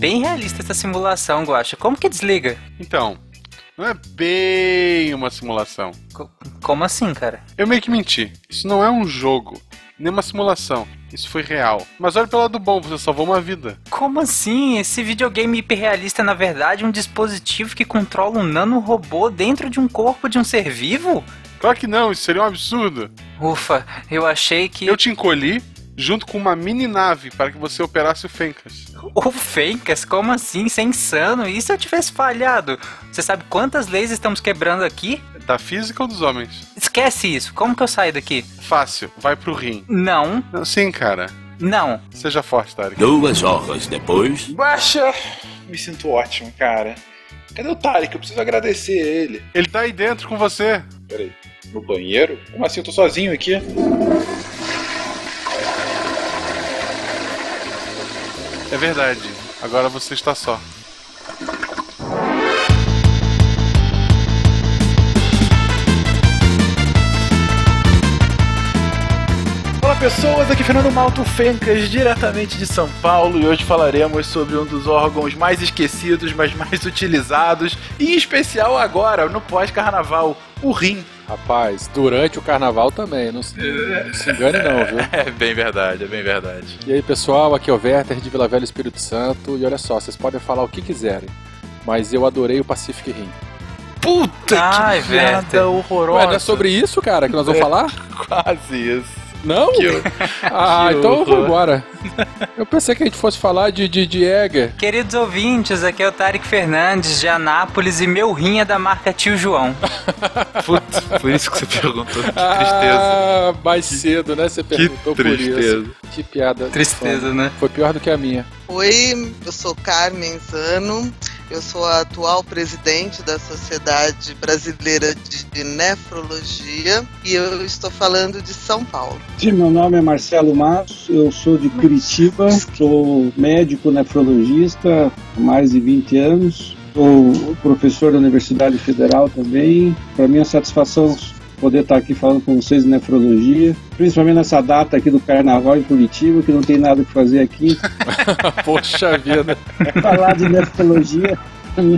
bem realista essa simulação, Guacha. Como que desliga? Então, não é bem uma simulação. Co- como assim, cara? Eu meio que menti. Isso não é um jogo, nem uma simulação. Isso foi real. Mas olha pelo lado bom, você salvou uma vida. Como assim? Esse videogame hiperrealista é, na verdade, um dispositivo que controla um nanorobô dentro de um corpo de um ser vivo? Claro que não, isso seria um absurdo. Ufa, eu achei que. Eu te encolhi junto com uma mini nave para que você operasse o Fencas. O Fencas? Como assim? Isso é insano. E se eu tivesse falhado? Você sabe quantas leis estamos quebrando aqui? Da física ou dos homens? Esquece isso. Como que eu saio daqui? Fácil, vai pro rim. Não, Não, sim, cara. não. Seja forte, Tarek. Duas horas depois. Baixa! Me sinto ótimo, cara. Cadê o Tarek? Eu preciso agradecer ele. Ele tá aí dentro com você. Peraí, no banheiro? Como assim? Eu tô sozinho aqui? É verdade. Agora você está só. Olá pessoas, aqui é Fernando Malto Fencas, diretamente de São Paulo, e hoje falaremos sobre um dos órgãos mais esquecidos, mas mais utilizados, e em especial agora, no pós-carnaval, o rim. Rapaz, durante o carnaval também, não se, não se engane não, viu? É bem verdade, é bem verdade. E aí pessoal, aqui é o Werther de Vila Velha Espírito Santo, e olha só, vocês podem falar o que quiserem, mas eu adorei o Pacific Rim. Puta Ai, que piada horrorosa. Ué, não é sobre isso, cara, que nós vamos falar? Quase isso. Não? Que eu- Ah, que então vamos embora. Eu pensei que a gente fosse falar de, de, de Jäger. Queridos ouvintes, aqui é o Tarek Fernandes de Anápolis e meu rim é da marca Tio João. Putz, por isso que você perguntou. Que tristeza. Ah, mais cedo, né? Você Que perguntou por tristeza. isso. Que piada. Tristeza, né? Foi pior do que a minha. Oi, eu sou Carmen Zano, eu sou a atual presidente da Sociedade Brasileira de Nefrologia e eu estou falando de São Paulo. Sim, meu nome é Marcelo Matos, eu sou de Curitiba, sou médico nefrologista há mais de 20 anos, sou professor da Universidade Federal também. Para mim é uma satisfação poder estar aqui falando com vocês de nefrologia, principalmente nessa data aqui do Carnaval em Curitiba, que não tem nada que fazer aqui. Poxa vida. Falar de nefrologia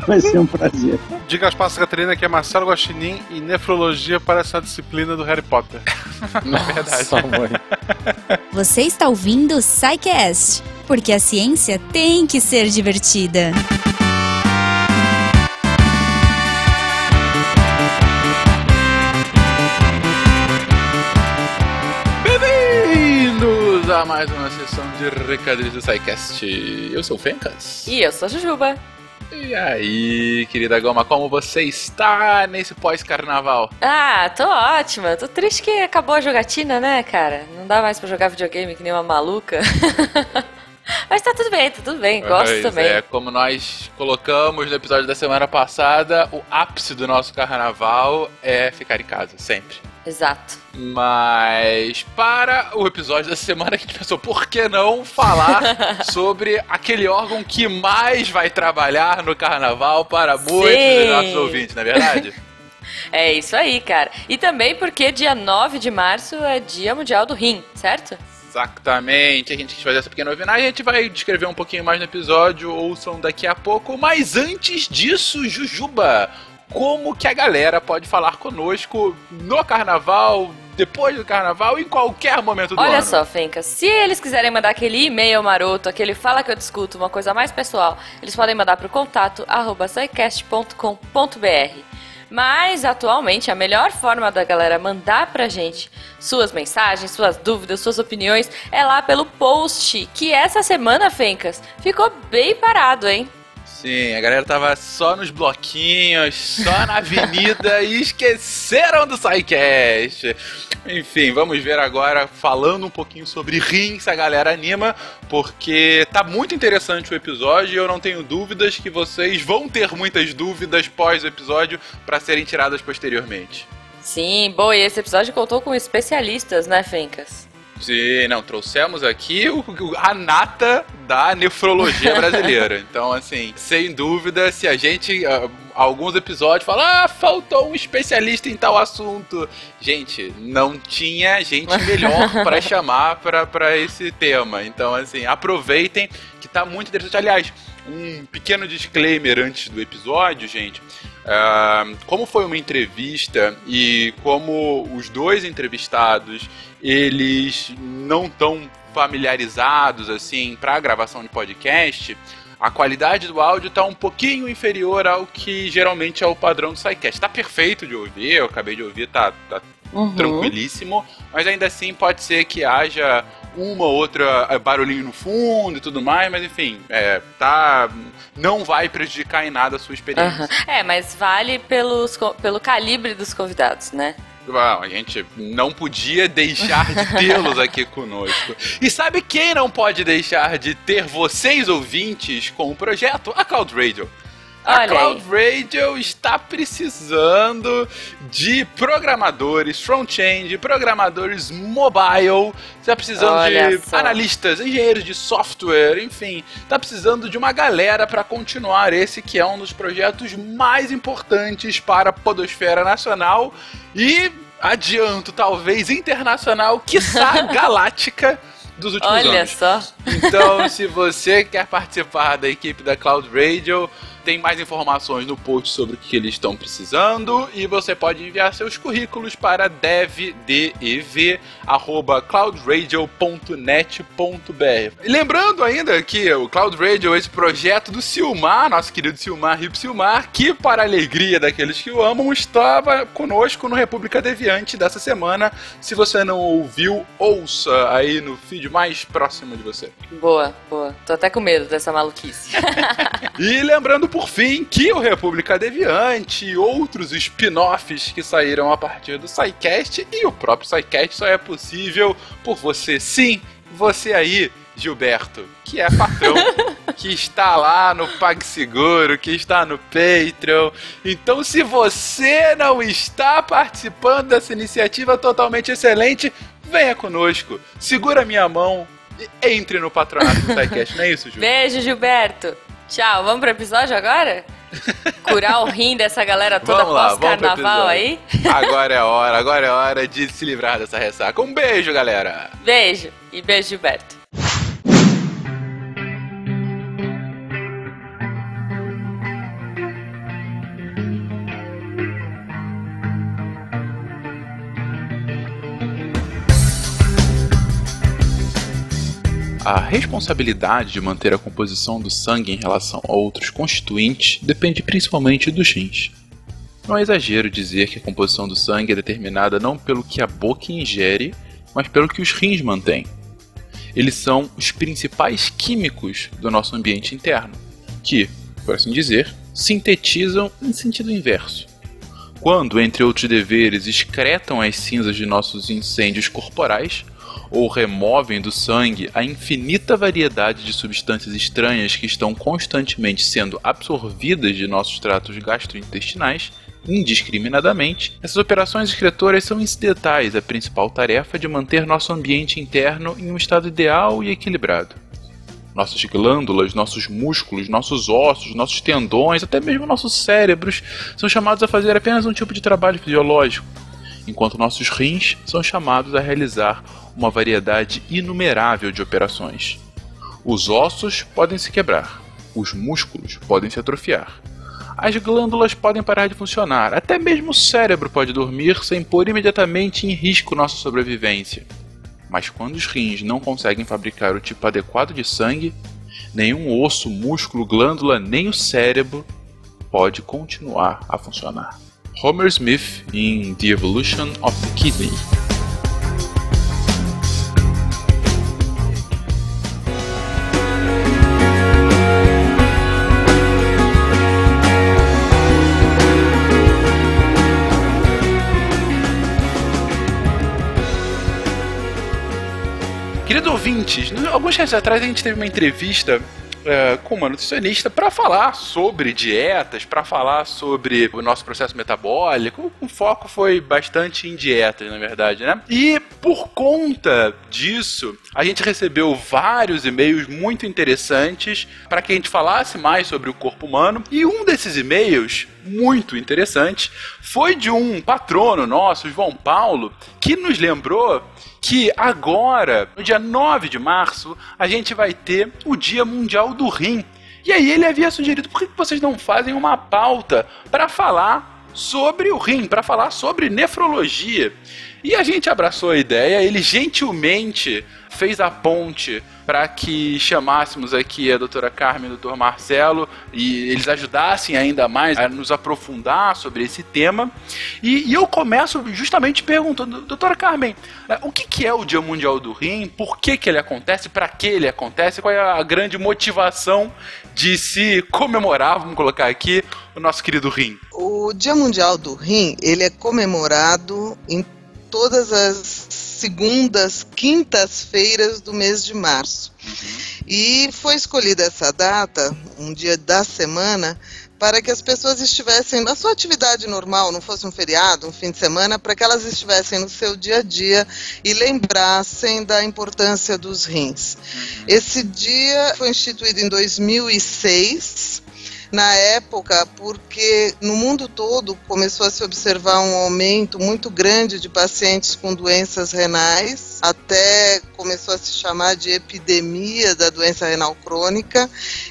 vai ser um prazer. Diga às passas, Catarina, que é Marcelo Guaxinim e nefrologia parece uma disciplina do Harry Potter. Nossa, mãe. Você está ouvindo o SciCast, porque a ciência tem que ser divertida. A mais uma sessão de recadilhos do SciCast. Eu sou o Fencas. E eu sou a Jujuba. E aí, querida Goma, como você está nesse pós-carnaval? Ah, tô ótima. Tô triste que acabou a jogatina, né, cara? Não dá mais pra jogar videogame que nem uma maluca. Mas tá tudo bem, tá tudo bem. Gosto Pois também. É, como nós colocamos no episódio da semana passada, o ápice do nosso carnaval é ficar em casa, sempre. Exato. Mas para o episódio da semana que a gente pensou, por que não falar sobre aquele órgão que mais vai trabalhar no carnaval para muitos Sim. dos nossos ouvintes, não é verdade? É isso aí, cara. E também porque dia 9 de março é Dia Mundial do Rim, certo? Exatamente, a gente quis fazer essa pequena homenagem, a gente vai descrever um pouquinho mais no episódio, ouçam daqui a pouco, mas antes disso, Jujuba, como que a galera pode falar conosco no carnaval, depois do carnaval, em qualquer momento do Olha ano? só, Fencas, se eles quiserem mandar aquele e-mail maroto, aquele fala que eu discuto, uma coisa mais pessoal, eles podem mandar pro contato arroba. Mas atualmente a melhor forma da galera mandar pra gente suas mensagens, suas dúvidas, suas opiniões é lá pelo post, que essa semana, Fencas, ficou bem parado, hein? Sim, a galera tava só nos bloquinhos, só na avenida e esqueceram do SciCast. Enfim, vamos ver agora, falando um pouquinho sobre rim, se a galera anima, porque tá muito interessante o episódio e eu não tenho dúvidas que vocês vão ter muitas dúvidas pós o episódio para serem tiradas posteriormente. Sim, boa, e esse episódio contou com especialistas, né, Fencas? Sim, não, trouxemos aqui o, a nata da nefrologia brasileira. Então, assim, sem dúvida, se a gente, ah, alguns episódios, fala, ah, faltou um especialista em tal assunto. Gente, não tinha gente melhor para chamar para esse tema. Então, assim, aproveitem que tá muito interessante. Aliás, um pequeno disclaimer antes do episódio, gente. Uh, como foi uma entrevista e como os dois entrevistados eles não estão familiarizados assim para a gravação de podcast, a qualidade do áudio está um pouquinho inferior ao que geralmente é o padrão do SciCast. Tá perfeito de ouvir, eu acabei de ouvir, tá, tá uhum. tranquilíssimo, mas ainda assim pode ser que haja uma outra eh, barulhinho no fundo e tudo mais, mas enfim, é, tá não vai prejudicar em nada a sua experiência. Uhum. É, mas vale pelos, pelo calibre dos convidados, né? Bom, a gente não podia deixar de tê-los aqui conosco. E sabe quem não pode deixar de ter vocês ouvintes com o projeto? A Cloud Radio. A Cloud. Radio está precisando de programadores front-end, programadores mobile, está precisando Olha de só. analistas, engenheiros de software, enfim, está precisando de uma galera para continuar esse que é um dos projetos mais importantes para a podosfera nacional e adianto, talvez internacional, quiçá galáctica dos últimos Olha anos. Olha só. Então, se você quer participar da equipe da Cloud Radio, tem mais informações no post sobre o que eles estão precisando e você pode enviar seus currículos para devdev@cloudradio.net.br. Lembrando ainda que o Cloud Radio é esse projeto do Silmar, nosso querido Silmar Rip Silmar, que para a alegria daqueles que o amam, estava conosco no República Deviante dessa semana. Se você não ouviu, ouça aí no feed mais próximo de você. Boa, boa. Tô até com medo dessa maluquice. e lembrando por fim, que o República Deviante e outros spin-offs que saíram a partir do SciCast e o próprio SciCast só é possível por você, sim, você aí, Gilberto, que é patrão, que está lá no PagSeguro, que está no Patreon. Então, se você não está participando dessa iniciativa totalmente excelente, venha conosco, segura minha mão e entre no patronato do SciCast, não é isso, Gilberto? Beijo, Gilberto! Tchau, vamos pro episódio agora? Curar o rim dessa galera toda pós-carnaval aí? Agora é a hora, agora é a hora de se livrar dessa ressaca. Um beijo, galera! Beijo e beijo, Gilberto. A responsabilidade de manter a composição do sangue em relação a outros constituintes depende principalmente dos rins. Não é exagero dizer que a composição do sangue é determinada não pelo que a boca ingere, mas pelo que os rins mantêm. Eles são os principais químicos do nosso ambiente interno, que, por assim dizer, sintetizam em sentido inverso. Quando, entre outros deveres, excretam as cinzas de nossos incêndios corporais, ou removem do sangue a infinita variedade de substâncias estranhas que estão constantemente sendo absorvidas de nossos tratos gastrointestinais, indiscriminadamente, essas operações excretoras são incidentais. À principal tarefa de manter nosso ambiente interno em um estado ideal e equilibrado. Nossas glândulas, nossos músculos, nossos ossos, nossos tendões, até mesmo nossos cérebros são chamados a fazer apenas um tipo de trabalho fisiológico, enquanto nossos rins são chamados a realizar uma variedade inumerável de operações. Os ossos podem se quebrar, os músculos podem se atrofiar, as glândulas podem parar de funcionar, até mesmo o cérebro pode dormir sem pôr imediatamente em risco nossa sobrevivência. Mas quando os rins não conseguem fabricar o tipo adequado de sangue, nenhum osso, músculo, glândula, nem o cérebro pode continuar a funcionar. Homer Smith em The Evolution of the Kidney. Querido ouvintes, alguns dias atrás a gente teve uma entrevista é, com uma nutricionista para falar sobre dietas, para falar sobre o nosso processo metabólico. O foco foi bastante em dietas, na verdade, né? E por conta disso, a gente recebeu vários e-mails muito interessantes para que a gente falasse mais sobre o corpo humano. E um desses e-mails, muito interessante, foi de um patrono nosso, João Paulo, que nos lembrou que agora, no dia 9 de março, a gente vai ter o Dia Mundial do Rim. E aí ele havia sugerido: por que vocês não fazem uma pauta para falar sobre o rim, para falar sobre nefrologia? E a gente abraçou a ideia, ele gentilmente fez a ponte para que chamássemos aqui a doutora Carmen e o doutor Marcelo e eles ajudassem ainda mais a nos aprofundar sobre esse tema. E, e eu começo justamente perguntando, doutora Carmen, eh, o que, que é o Dia Mundial do Rim? Por que, que ele acontece? Para que ele acontece? Qual é a grande motivação de se comemorar, vamos colocar aqui, o nosso querido rim? O Dia Mundial do Rim, ele é comemorado em todas as segundas, quintas-feiras do mês de março. E foi escolhida essa data, um dia da semana, para que as pessoas estivessem na sua atividade normal, não fosse um feriado, um fim de semana, para que elas estivessem no seu dia a dia e lembrassem da importância dos rins. Esse dia foi instituído em 2006 na época, porque no mundo todo começou a se observar um aumento muito grande de pacientes com doenças renais, até começou a se chamar de epidemia da doença renal crônica,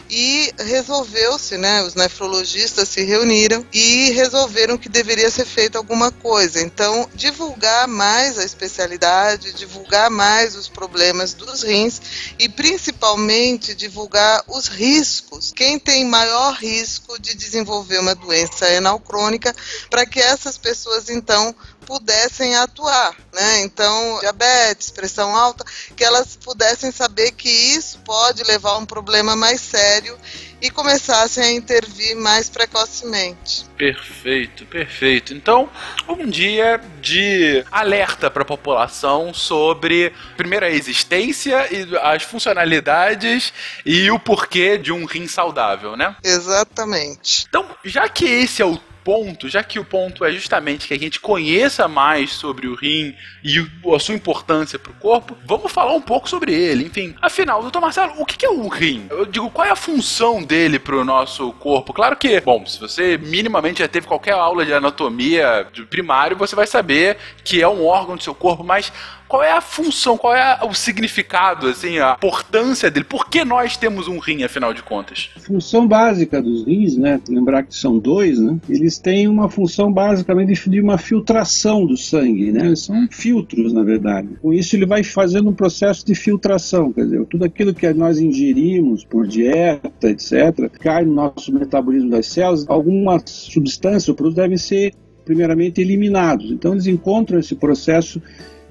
e resolveu-se, né, os nefrologistas se reuniram e resolveram que deveria ser feito alguma coisa. Então, divulgar mais a especialidade, divulgar mais os problemas dos rins e principalmente divulgar os riscos. Quem tem maior risco de desenvolver uma doença renal crônica, para que essas pessoas então pudessem atuar, né? Então, diabetes, pressão alta, que elas pudessem saber que isso pode levar a um problema mais sério e começassem a intervir mais precocemente. Perfeito, perfeito. Então, um dia de alerta para a população sobre, primeiro, a existência e as funcionalidades e o porquê de um rim saudável, né? Exatamente. Então, já que esse é o ponto, já que o ponto é justamente que a gente conheça mais sobre o rim e a sua importância para o corpo, vamos falar um pouco sobre ele. Enfim, afinal, doutor Marcelo, o que é o rim? Eu digo, qual é a função dele para o nosso corpo? Claro que, bom, se você minimamente já teve qualquer aula de anatomia de primário, você vai saber que é um órgão do seu corpo, mas qual é a função, qual é o significado, assim, a importância dele? Por que nós temos um rim, afinal de contas? Função básica dos rins, né? Lembrar que são dois, né? Eles têm uma função basicamente de uma filtração do sangue, né? Eles são filtros, na verdade. Com isso, ele vai fazendo um processo de filtração, quer dizer, tudo aquilo que nós ingerimos por dieta, etc., cai no nosso metabolismo das células, alguma substância ou produto devem ser primeiramente eliminados. Então, eles encontram esse processo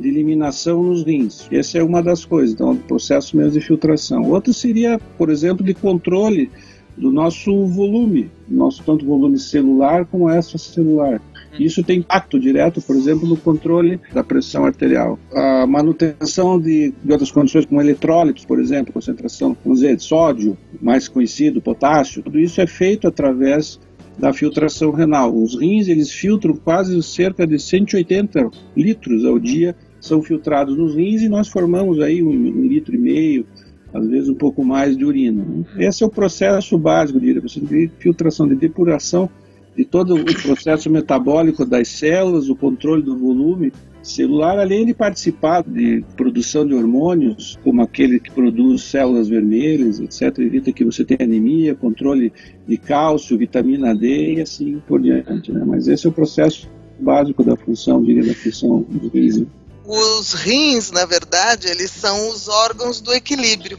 de eliminação nos rins. Essa é uma das coisas, então, o processo mesmo de filtração. Outro seria, por exemplo, de controle do nosso volume, nosso tanto volume celular como extracelular. Isso tem impacto direto, por exemplo, no controle da pressão arterial. A manutenção de, de outras condições, como eletrólitos, por exemplo, concentração, vamos dizer, de sódio, mais conhecido, potássio, tudo isso é feito através da filtração renal. Os rins, eles filtram quase cerca de 180 litros ao dia são filtrados nos rins e nós formamos aí um, um litro e meio, às vezes um pouco mais de urina. Esse é o processo básico de filtração, de depuração de todo o processo metabólico das células, o controle do volume celular, além de participar de produção de hormônios, como aquele que produz células vermelhas, etc., evita que você tenha anemia, controle de cálcio, vitamina D e assim por diante. Né? Mas esse é o processo básico da função, diga, da função dos rins. Os rins, na verdade, eles são os órgãos do equilíbrio.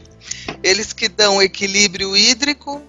Eles que dão equilíbrio hídrico,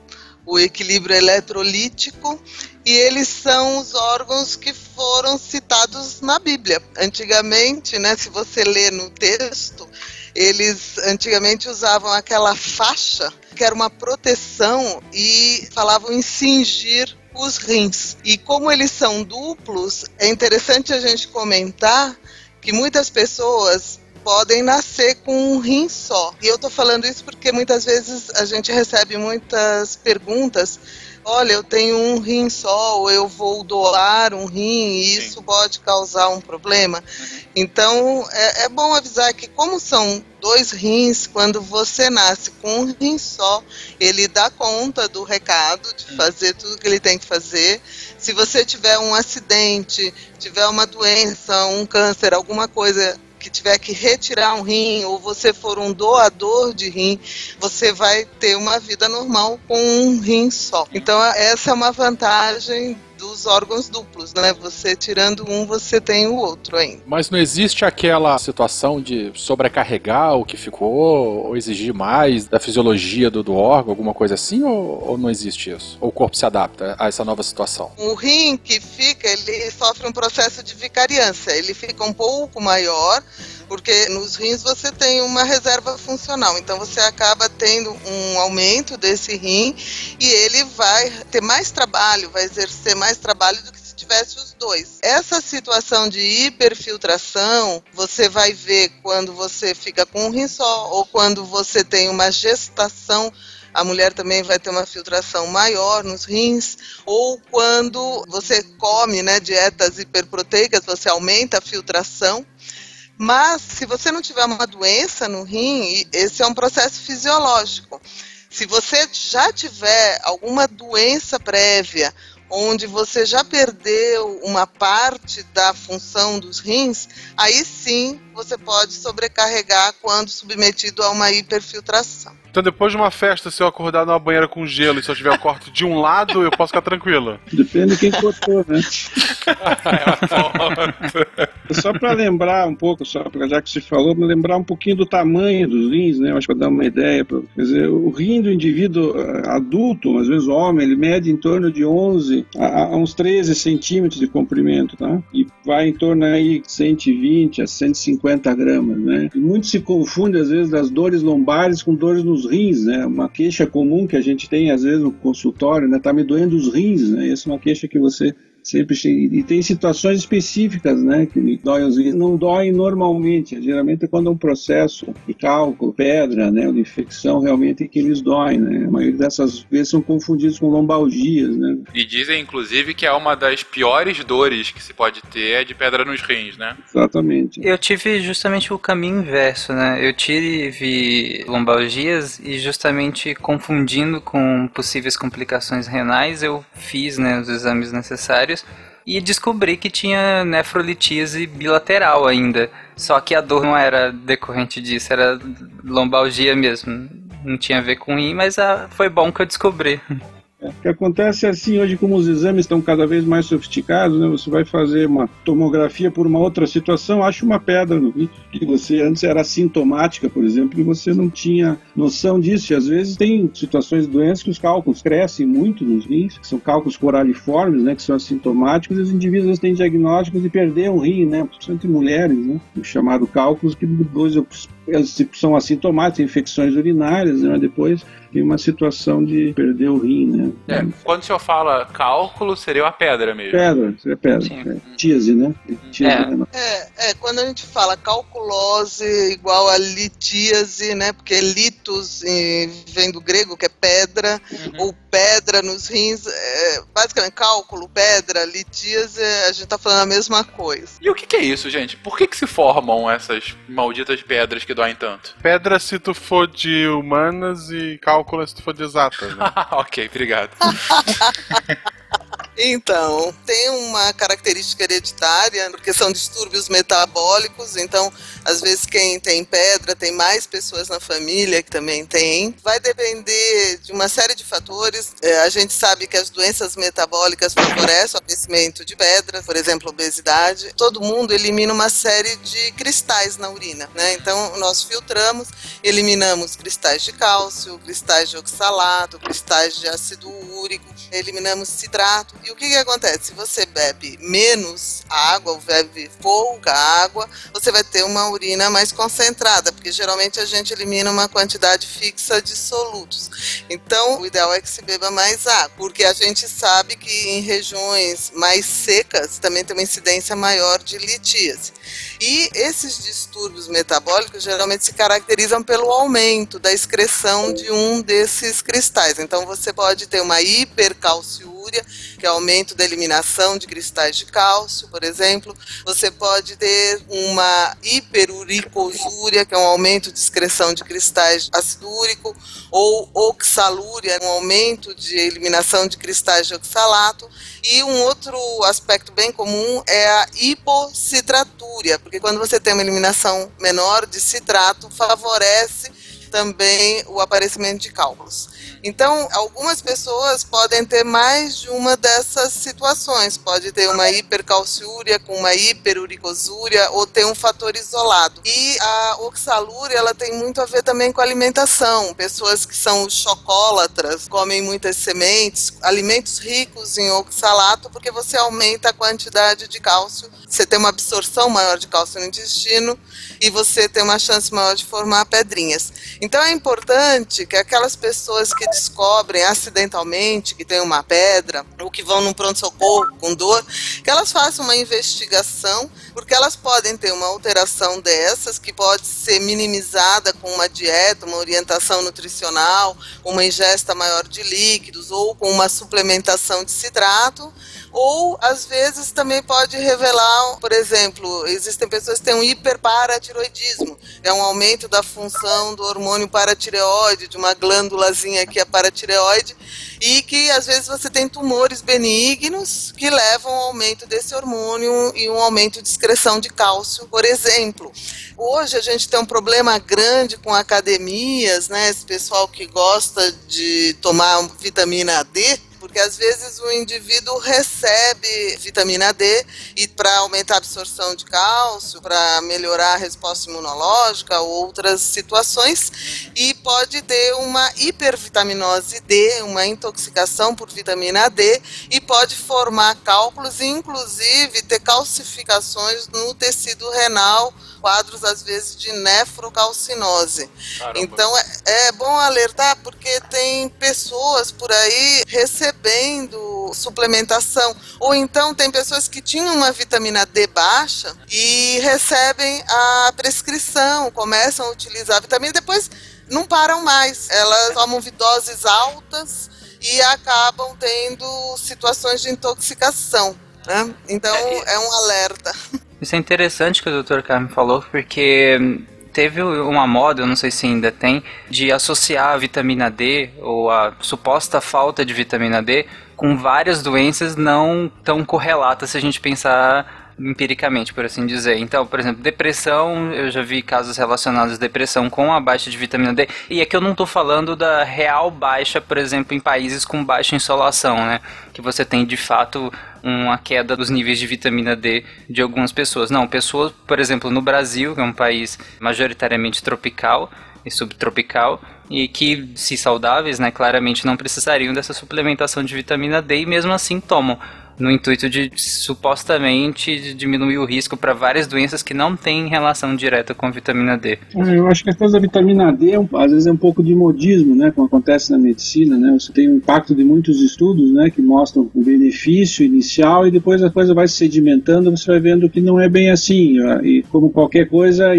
o equilíbrio eletrolítico, e eles são os órgãos que foram citados na Bíblia. Antigamente, né, se você lê no texto, eles antigamente usavam aquela faixa que era uma proteção e falavam em cingir os rins. E como eles são duplos, é interessante a gente comentar que muitas pessoas podem nascer com um rim só. E eu estou falando isso porque muitas vezes a gente recebe muitas perguntas. Olha, eu tenho um rim só, ou eu vou doar um rim e isso pode causar um problema. Então, é, é bom avisar que, como são dois rins, quando você nasce com um rim só, ele dá conta do recado, de fazer tudo que ele tem que fazer. Se você tiver um acidente, tiver uma doença, um câncer, alguma coisa que tiver que retirar um rim ou você for um doador de rim, você vai ter uma vida normal com um rim só. Então essa é uma vantagem dos órgãos duplos, né? Você tirando um, você tem o outro ainda. Mas não existe aquela situação de sobrecarregar o que ficou, ou exigir mais da fisiologia do, do órgão, alguma coisa assim, ou, ou, não existe isso? Ou o corpo se adapta a essa nova situação? O rim que fica, ele sofre um processo de vicariância, ele fica um pouco maior, porque nos rins você tem uma reserva funcional, então você acaba tendo um aumento desse rim e ele vai ter mais trabalho, vai exercer mais trabalho do que se tivesse os dois. Essa situação de hiperfiltração, você vai ver quando você fica com um rim só ou quando você tem uma gestação a mulher também vai ter uma filtração maior nos rins, ou quando você come né, dietas hiperproteicas, você aumenta a filtração. Mas se você não tiver uma doença no rim, esse é um processo fisiológico. Se você já tiver alguma doença prévia, onde você já perdeu uma parte da função dos rins, aí sim você pode sobrecarregar quando submetido a uma hiperfiltração. Então, depois de uma festa, se eu acordar numa banheira com gelo e se eu tiver o corte de um lado, eu posso ficar tranquila. Depende de quem cortou, né? só para lembrar um pouco, só pra, já que se falou, lembrar um pouquinho do tamanho dos rins, né? Acho que para dar uma ideia. Pra, quer dizer, o rim do indivíduo eh, adulto, às vezes homem, ele mede em torno de 11 a, a uns 13 centímetros de comprimento, tá? E vai em torno aí 120 a 150 gramas, né? Muito se confunde, às vezes, das dores lombares com dores nos rins, né? Uma queixa comum que a gente tem às vezes no consultório, né? Tá me doendo os rins, né? Essa é uma queixa que você sempre chega. E tem situações específicas, né, que dói os rins. Não dói normalmente, geralmente é quando é um processo de cálculo, pedra, né, ou de infecção, realmente é que eles doem, né. A maioria dessas vezes são confundidos com lombalgias, né. E dizem, inclusive, que é uma das piores dores que se pode ter é de pedra nos rins, né? Exatamente. Eu tive justamente o caminho inverso, né. Eu tive lombalgias e justamente confundindo com possíveis complicações renais, eu fiz, né, os exames necessários e descobri que tinha nefrolitíase bilateral ainda. Só que a dor não era decorrente disso, era lombalgia mesmo. Não tinha a ver com rim, mas ah, foi bom que eu descobri. O que acontece é assim, hoje como os exames estão cada vez mais sofisticados, né, você vai fazer uma tomografia por uma outra situação, acha uma pedra no rim, que você antes era sintomática, por exemplo, e você não tinha noção disso. E às vezes tem situações de doenças que os cálculos crescem muito nos rins, que são cálculos coraliformes, né, que são assintomáticos, e os indivíduos têm diagnósticos de perder um rim, né, principalmente mulheres, né, o chamado cálculos, que depois eles são assintomáticos, infecções urinárias, né, depois tem uma situação de perder o rim, né? É, quando o senhor fala cálculo, seria uma pedra mesmo. Pedra, seria pedra. É. Tíase, né? Tíase, é. É, é, quando a gente fala calculose igual a litíase, né? Porque litos vem do grego, que é pedra, uhum. ou pedra nos rins, é, basicamente cálculo, pedra, litíase, a gente tá falando a mesma coisa. E o que, que é isso, gente? Por que, que se formam essas malditas pedras que doem tanto? Pedra se tu for de humanas e cálculo cálculo se tu for de exatas, né? ok, obrigado. out. Então, tem uma característica hereditária, porque são distúrbios metabólicos, então, às vezes, quem tem pedra, tem mais pessoas na família que também tem. Vai depender de uma série de fatores. É, a gente sabe que as doenças metabólicas favorecem o aquecimento de pedra, por exemplo, obesidade. Todo mundo elimina uma série de cristais na urina, né? Então, nós filtramos, eliminamos cristais de cálcio, cristais de oxalato, cristais de ácido úrico, eliminamos citrato e o que, que acontece? Se você bebe menos água, ou bebe pouca água, você vai ter uma urina mais concentrada, porque geralmente a gente elimina uma quantidade fixa de solutos. Então, o ideal é que se beba mais água, porque a gente sabe que em regiões mais secas também tem uma incidência maior de litíase. E esses distúrbios metabólicos geralmente se caracterizam pelo aumento da excreção de um desses cristais. Então, você pode ter uma hipercalciúria que é aumento da eliminação de cristais de cálcio, por exemplo. Você pode ter uma hiperuricosúria, que é um aumento de excreção de cristais de ácido úrico, ou oxalúria, um aumento de eliminação de cristais de oxalato. E um outro aspecto bem comum é a hipocitratúria, porque quando você tem uma eliminação menor de citrato, favorece também o aparecimento de cálculos. Então, algumas pessoas podem ter mais de uma dessas situações. Pode ter uma hipercalciúria com uma hiperuricosúria ou ter um fator isolado. E a oxalúria, ela tem muito a ver também com a alimentação. Pessoas que são chocólatras, comem muitas sementes, alimentos ricos em oxalato, porque você aumenta a quantidade de cálcio, você tem uma absorção maior de cálcio no intestino e você tem uma chance maior de formar pedrinhas. Então é importante que aquelas pessoas que descobrem acidentalmente que tem uma pedra ou que vão num pronto-socorro com dor, que elas façam uma investigação, porque elas podem ter uma alteração dessas que pode ser minimizada com uma dieta, uma orientação nutricional, uma ingesta maior de líquidos ou com uma suplementação de citrato ou às vezes também pode revelar, por exemplo, existem pessoas que têm um hiperparatiroidismo, é um aumento da função do hormônio paratireoide, de uma glândulazinha que é paratireoide, e que às vezes você tem tumores benignos que levam ao aumento desse hormônio e um aumento de excreção de cálcio, por exemplo. Hoje a gente tem um problema grande com academias, né? Esse pessoal que gosta de tomar vitamina D, porque às vezes o indivíduo recebe vitamina D e para aumentar a absorção de cálcio, para melhorar a resposta imunológica ou outras situações, e pode ter uma hipervitaminose D, uma intoxicação por vitamina D, e pode formar cálculos e inclusive ter calcificações no tecido renal quadros, às vezes, de nefrocalcinose. Caramba. Então, é, é bom alertar porque tem pessoas por aí recebendo suplementação. Ou então, tem pessoas que tinham uma vitamina D baixa e recebem a prescrição, começam a utilizar a vitamina e depois não param mais. Elas tomam doses altas e acabam tendo situações de intoxicação. Né? Então, é, é um alerta. Isso é interessante que o Dr. Carmen falou, porque teve uma moda, eu não sei se ainda tem, de associar a vitamina D ou a suposta falta de vitamina D com várias doenças não tão correlatas se a gente pensar empiricamente, por assim dizer. Então, por exemplo, depressão, eu já vi casos relacionados à depressão com a baixa de vitamina D. E aqui eu não estou falando da real baixa, por exemplo, em países com baixa insolação, né? Que você tem de fato uma queda dos níveis de vitamina D de algumas pessoas. Não, pessoas, por exemplo, no Brasil, que é um país majoritariamente tropical e subtropical, e que, se saudáveis, né, claramente não precisariam dessa suplementação de vitamina D e mesmo assim tomam no intuito de supostamente diminuir o risco para várias doenças que não têm relação direta com a vitamina D. É, eu acho que a coisa da vitamina D é um, às vezes é um pouco de modismo, né, como acontece na medicina, né? Você tem o impacto de muitos estudos, né, que mostram o benefício inicial e depois a coisa vai se sedimentando, você vai vendo que não é bem assim. E como qualquer coisa,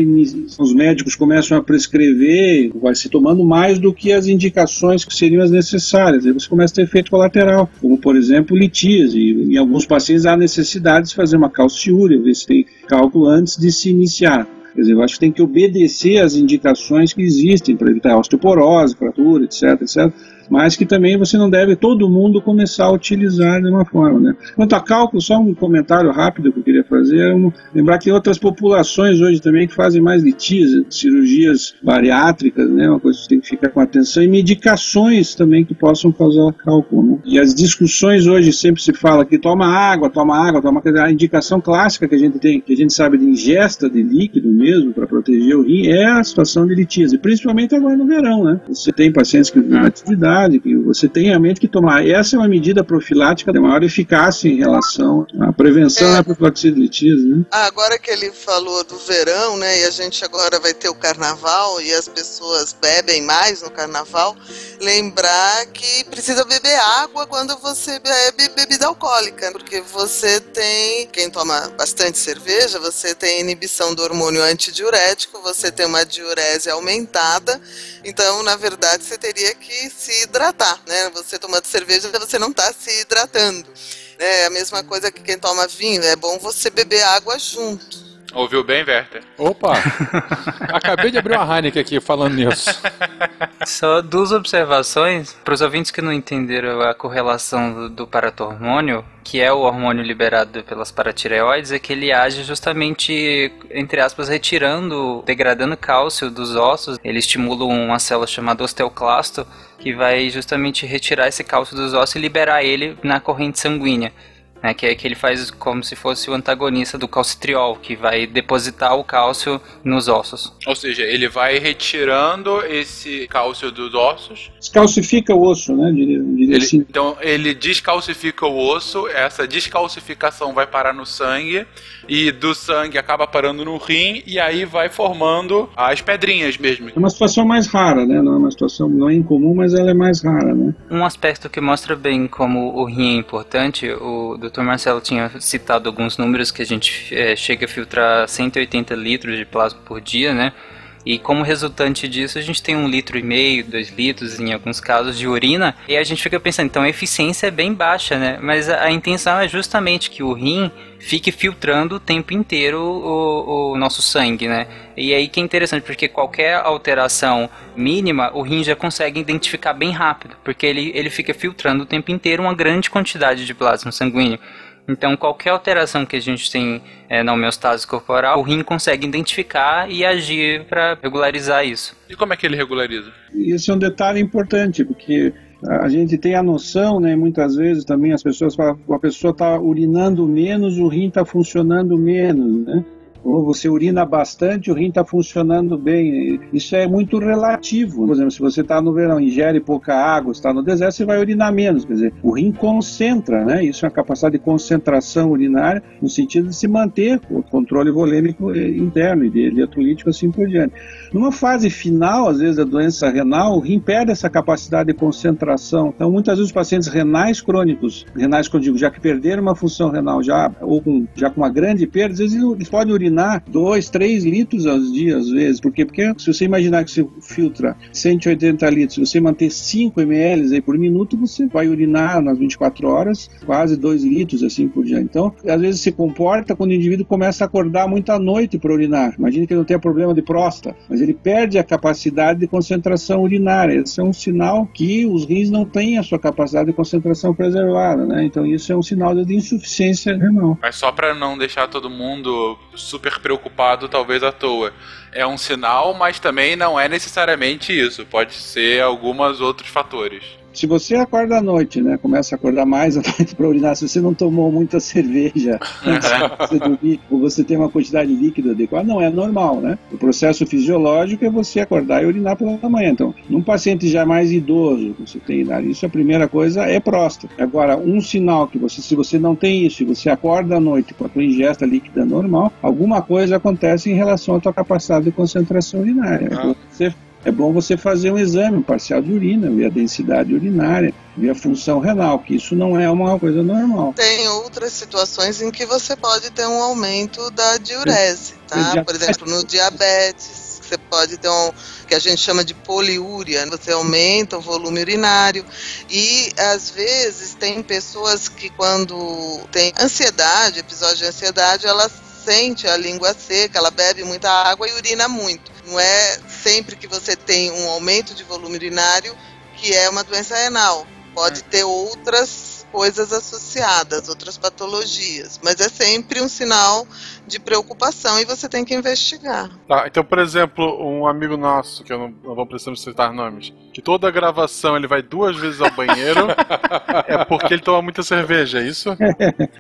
os médicos começam a prescrever, vai se tomando mais do que as indicações que seriam as necessárias. Aí você começa a ter efeito colateral, como por exemplo litíase em alguns pacientes há necessidade de fazer uma calciúria, ver se tem cálculo antes de se iniciar. Quer dizer, eu acho que tem que obedecer às indicações que existem para evitar osteoporose, fratura, etc, etc mas que também você não deve todo mundo começar a utilizar de uma forma. Né? Quanto a cálculo, só um comentário rápido que eu queria fazer, é um, lembrar que outras populações hoje também que fazem mais litíase, cirurgias bariátricas, né, uma coisa que você tem que ficar com atenção, e medicações também que possam causar cálculo. Né? E as discussões hoje sempre se fala que toma água, toma água, toma a indicação clássica que a gente tem, que a gente sabe de ingesta de líquido mesmo para proteger o rim, é a situação de litíase, principalmente agora no verão, né? Você tem pacientes que têm atividade que você tem realmente que tomar. Essa é uma medida profilática de maior eficácia em relação à prevenção é. da profilaxia de litíase, né? Agora que ele falou do verão, né, e a gente agora vai ter o carnaval e as pessoas bebem mais no carnaval, lembrar que precisa beber água quando você bebe bebida alcoólica, porque você tem, quem toma bastante cerveja, você tem inibição do hormônio antidiurético diurético, você tem uma diurese aumentada, então, na verdade, você teria que se hidratar, né? Você tomando cerveja, você não está se hidratando. É a mesma coisa que quem toma vinho, é bom você beber água junto. Ouviu bem, Werther? Opa! Acabei de abrir uma Heineken aqui falando nisso. Só duas observações para os ouvintes que não entenderam a correlação do, do paratormônio, que é o hormônio liberado pelas paratireoides, é que ele age justamente, entre aspas, retirando, degradando cálcio dos ossos. Ele estimula uma célula chamada osteoclasto, que vai justamente retirar esse cálcio dos ossos e liberar ele na corrente sanguínea né, que é que ele faz como se fosse o antagonista do calcitriol, que vai depositar o cálcio nos ossos. Ou seja, ele vai retirando esse cálcio dos ossos. Descalcifica o osso, né? Diria, diria Ele- assim. então ele descalcifica o osso, essa descalcificação vai parar no sangue e do sangue acaba parando no rim e aí vai formando as pedrinhas mesmo. É uma situação mais rara, né? Não é uma situação não é incomum, mas ela é mais rara, né? Um aspecto que mostra bem como o rim é importante, o Dr. Marcelo tinha citado alguns números que a gente eh, chega a filtrar 180 litros de plasma por dia, né? E como resultante disso, a gente tem um litro e meio, dois litros, em alguns casos, de urina. E a gente fica pensando, então a eficiência é bem baixa, né? Mas a, a intenção é justamente que o rim fique filtrando o tempo inteiro o, o nosso sangue, né? E aí que é interessante, porque qualquer alteração mínima, o rim já consegue identificar bem rápido, porque ele, ele fica filtrando o tempo inteiro uma grande quantidade de plasma sanguíneo. Então, qualquer alteração que a gente tem eh, na homeostase corporal, o rim consegue identificar e agir para regularizar isso. E como é que ele regulariza? Isso é um detalhe importante, porque a gente tem a noção, né, muitas vezes também as pessoas falam, a pessoa está urinando menos, o rim está funcionando menos, né? Você urina bastante, o rim está funcionando bem. Isso é muito relativo. Por exemplo, se você está no verão, ingere pouca água, está no deserto, você vai urinar menos. Quer dizer, o rim concentra, né? Isso é uma capacidade de concentração urinária no sentido de se manter o controle volêmico eh, interno e de eletrolítico assim por diante. Numa fase final, às vezes, da doença renal, o rim perde essa capacidade de concentração. Então, muitas vezes, os pacientes renais crônicos, renais que eu digo, já que perderam uma função renal, já, ou com, já com uma grande perda, às vezes eles podem urinar 2, 3 litros aos dias, às vezes. Por quê? Porque se você imaginar que você filtra 180 litros, se você manter 5 ml aí por minuto, você vai urinar nas 24 horas quase 2 litros, assim por diante. Então, às vezes se comporta quando o indivíduo começa a acordar muito à noite para urinar. Imagina que ele não tenha problema de próstata, mas ele perde a capacidade de concentração urinária. Esse é um sinal que os rins não têm a sua capacidade de concentração preservada, né? Então, isso é um sinal de insuficiência renal. Mas só pra não deixar todo mundo super preocupado, talvez à toa. É um sinal, mas também não é necessariamente isso. Pode ser alguns outros fatores. Se você acorda à noite, né, começa a acordar mais à noite para urinar, se você não tomou muita cerveja antes de você dormir, ou você tem uma quantidade líquida adequada, não é normal, né? O processo fisiológico é você acordar e urinar pela manhã. Então, num paciente já mais idoso, você tem idade, isso a primeira coisa é próstata. Agora, um sinal que você, se você não tem isso, e você acorda à noite com a tua ingesta líquida normal, alguma coisa acontece em relação à tua capacidade de concentração urinária. Ah. Você é bom você fazer um exame parcial de urina, ver a densidade urinária, ver a função renal, que isso não é uma coisa normal. Tem outras situações em que você pode ter um aumento da diurese, tá? Por exemplo, no diabetes, você pode ter um que a gente chama de poliúria, você aumenta o volume urinário e às vezes tem pessoas que quando tem ansiedade, episódio de ansiedade, ela sente a língua seca, ela bebe muita água e urina muito. Não é sempre que você tem um aumento de volume urinário que é uma doença renal. Pode ter outras coisas associadas, outras patologias, mas é sempre um sinal de preocupação e você tem que investigar. Tá, então, por exemplo, um amigo nosso, que eu não, não vou precisar citar nomes, que toda gravação ele vai duas vezes ao banheiro, é porque ele toma muita cerveja, é isso?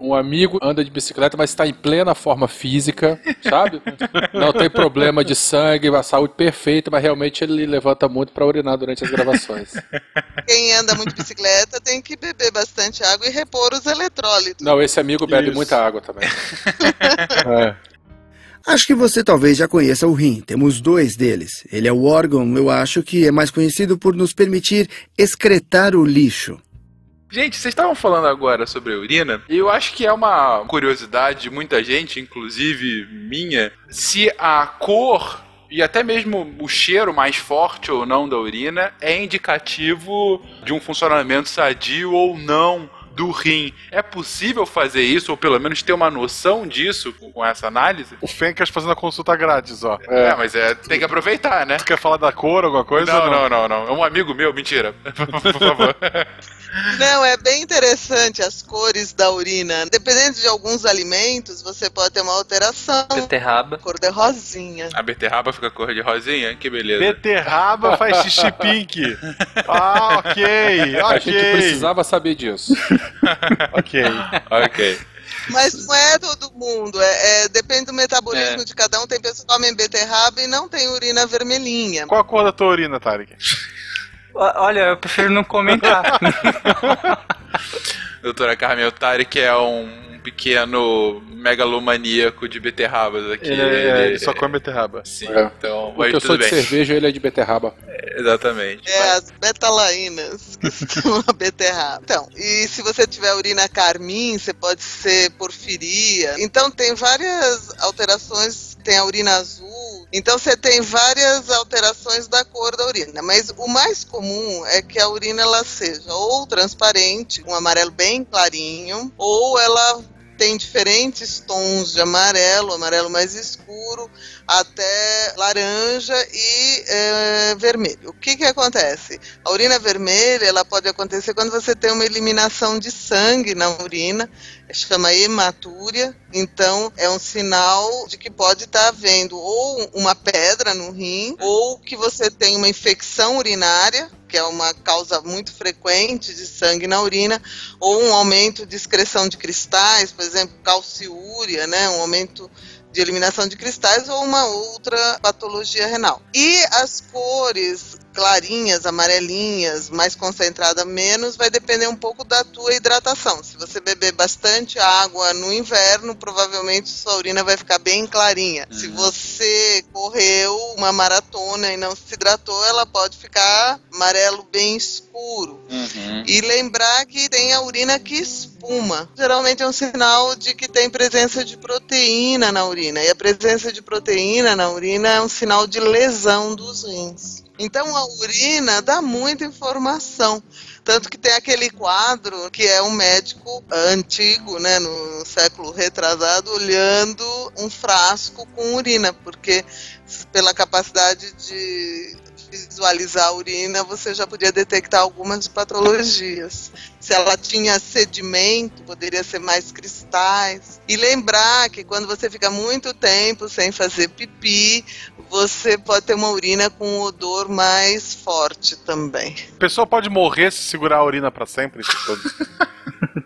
Um amigo anda de bicicleta, mas está em plena forma física, sabe? Não tem problema de sangue, a saúde perfeita, mas realmente ele levanta muito para urinar durante as gravações. Quem anda muito de bicicleta tem que beber bastante água e repor os eletrólitos. Não, esse amigo bebe Isso. muita água também. É. Acho que você talvez já conheça o rim. Temos dois deles. Ele é o órgão, eu acho que é mais conhecido por nos permitir excretar o lixo. Gente, vocês estavam falando agora sobre a urina, e eu acho que é uma curiosidade de muita gente, inclusive minha, se a cor e até mesmo o cheiro mais forte ou não da urina é indicativo de um funcionamento sadio ou não do rim. É possível fazer isso, ou pelo menos ter uma noção disso com essa análise? O Fencas fazendo a consulta grátis, ó. É, mas é, tem que aproveitar, né? Tu quer falar da cor, alguma coisa? Não, não, não, não. É um amigo meu, mentira. Por favor. Não, é bem interessante as cores da urina. Dependendo de alguns alimentos, você pode ter uma alteração. Beterraba. Cor de rosinha. A beterraba fica cor de rosinha? Que beleza. Beterraba faz xixi pink. Ah, ok, A gente ok. precisava saber disso. Ok. ok. Mas não é todo mundo, é, é- depende do metabolismo É. de cada um. Tem pessoas que comem beterraba e não tem urina vermelhinha. Qual a cor da tua urina, Tarek? Olha, eu prefiro não comentar. Doutora Carmen Otari, que é um pequeno megalomaníaco de beterrabas aqui. Ele, é, ele só come beterraba. Sim, É. então, Porque mas eu sou tudo de bem. cerveja ele é de beterraba. Exatamente. É as betalainas que estão na beterraba. Então, e se você tiver urina carmim, você pode ser porfiria. Então tem várias alterações, tem a urina azul. Então você tem várias alterações da cor da urina, mas o mais comum é que a urina ela seja ou transparente, um amarelo bem clarinho, ou ela tem diferentes tons de amarelo, amarelo mais escuro, até laranja e é, vermelho. O que que acontece? A urina vermelha, ela pode acontecer quando você tem uma eliminação de sangue na urina, chama hematúria, então é um sinal de que pode estar havendo ou uma pedra no rim, ou que você tem uma infecção urinária, que é uma causa muito frequente de sangue na urina, ou um aumento de excreção de cristais, por exemplo, calciúria, né, um aumento de eliminação de cristais ou uma outra patologia renal. E as cores clarinhas, amarelinhas, mais concentrada, menos, vai depender um pouco da tua hidratação. Se você beber bastante água no inverno, provavelmente sua urina vai ficar bem clarinha. Se você correu uma maratona e não se hidratou, ela pode ficar amarelo bem escuro. Uhum. E lembrar que tem a urina que espuma. Geralmente é um sinal de que tem presença de proteína na urina. E a presença de proteína na urina é um sinal de lesão dos rins. Então a urina dá muita informação. Tanto que tem aquele quadro que é um médico antigo, né, no século retrasado, olhando um frasco com urina, porque pela capacidade de visualizar a urina, você já podia detectar algumas patologias. Se ela tinha sedimento, poderia ser mais cristais. E lembrar que quando você fica muito tempo sem fazer pipi, você pode ter uma urina com um odor mais forte também. A pessoa pode morrer se segurar a urina pra sempre?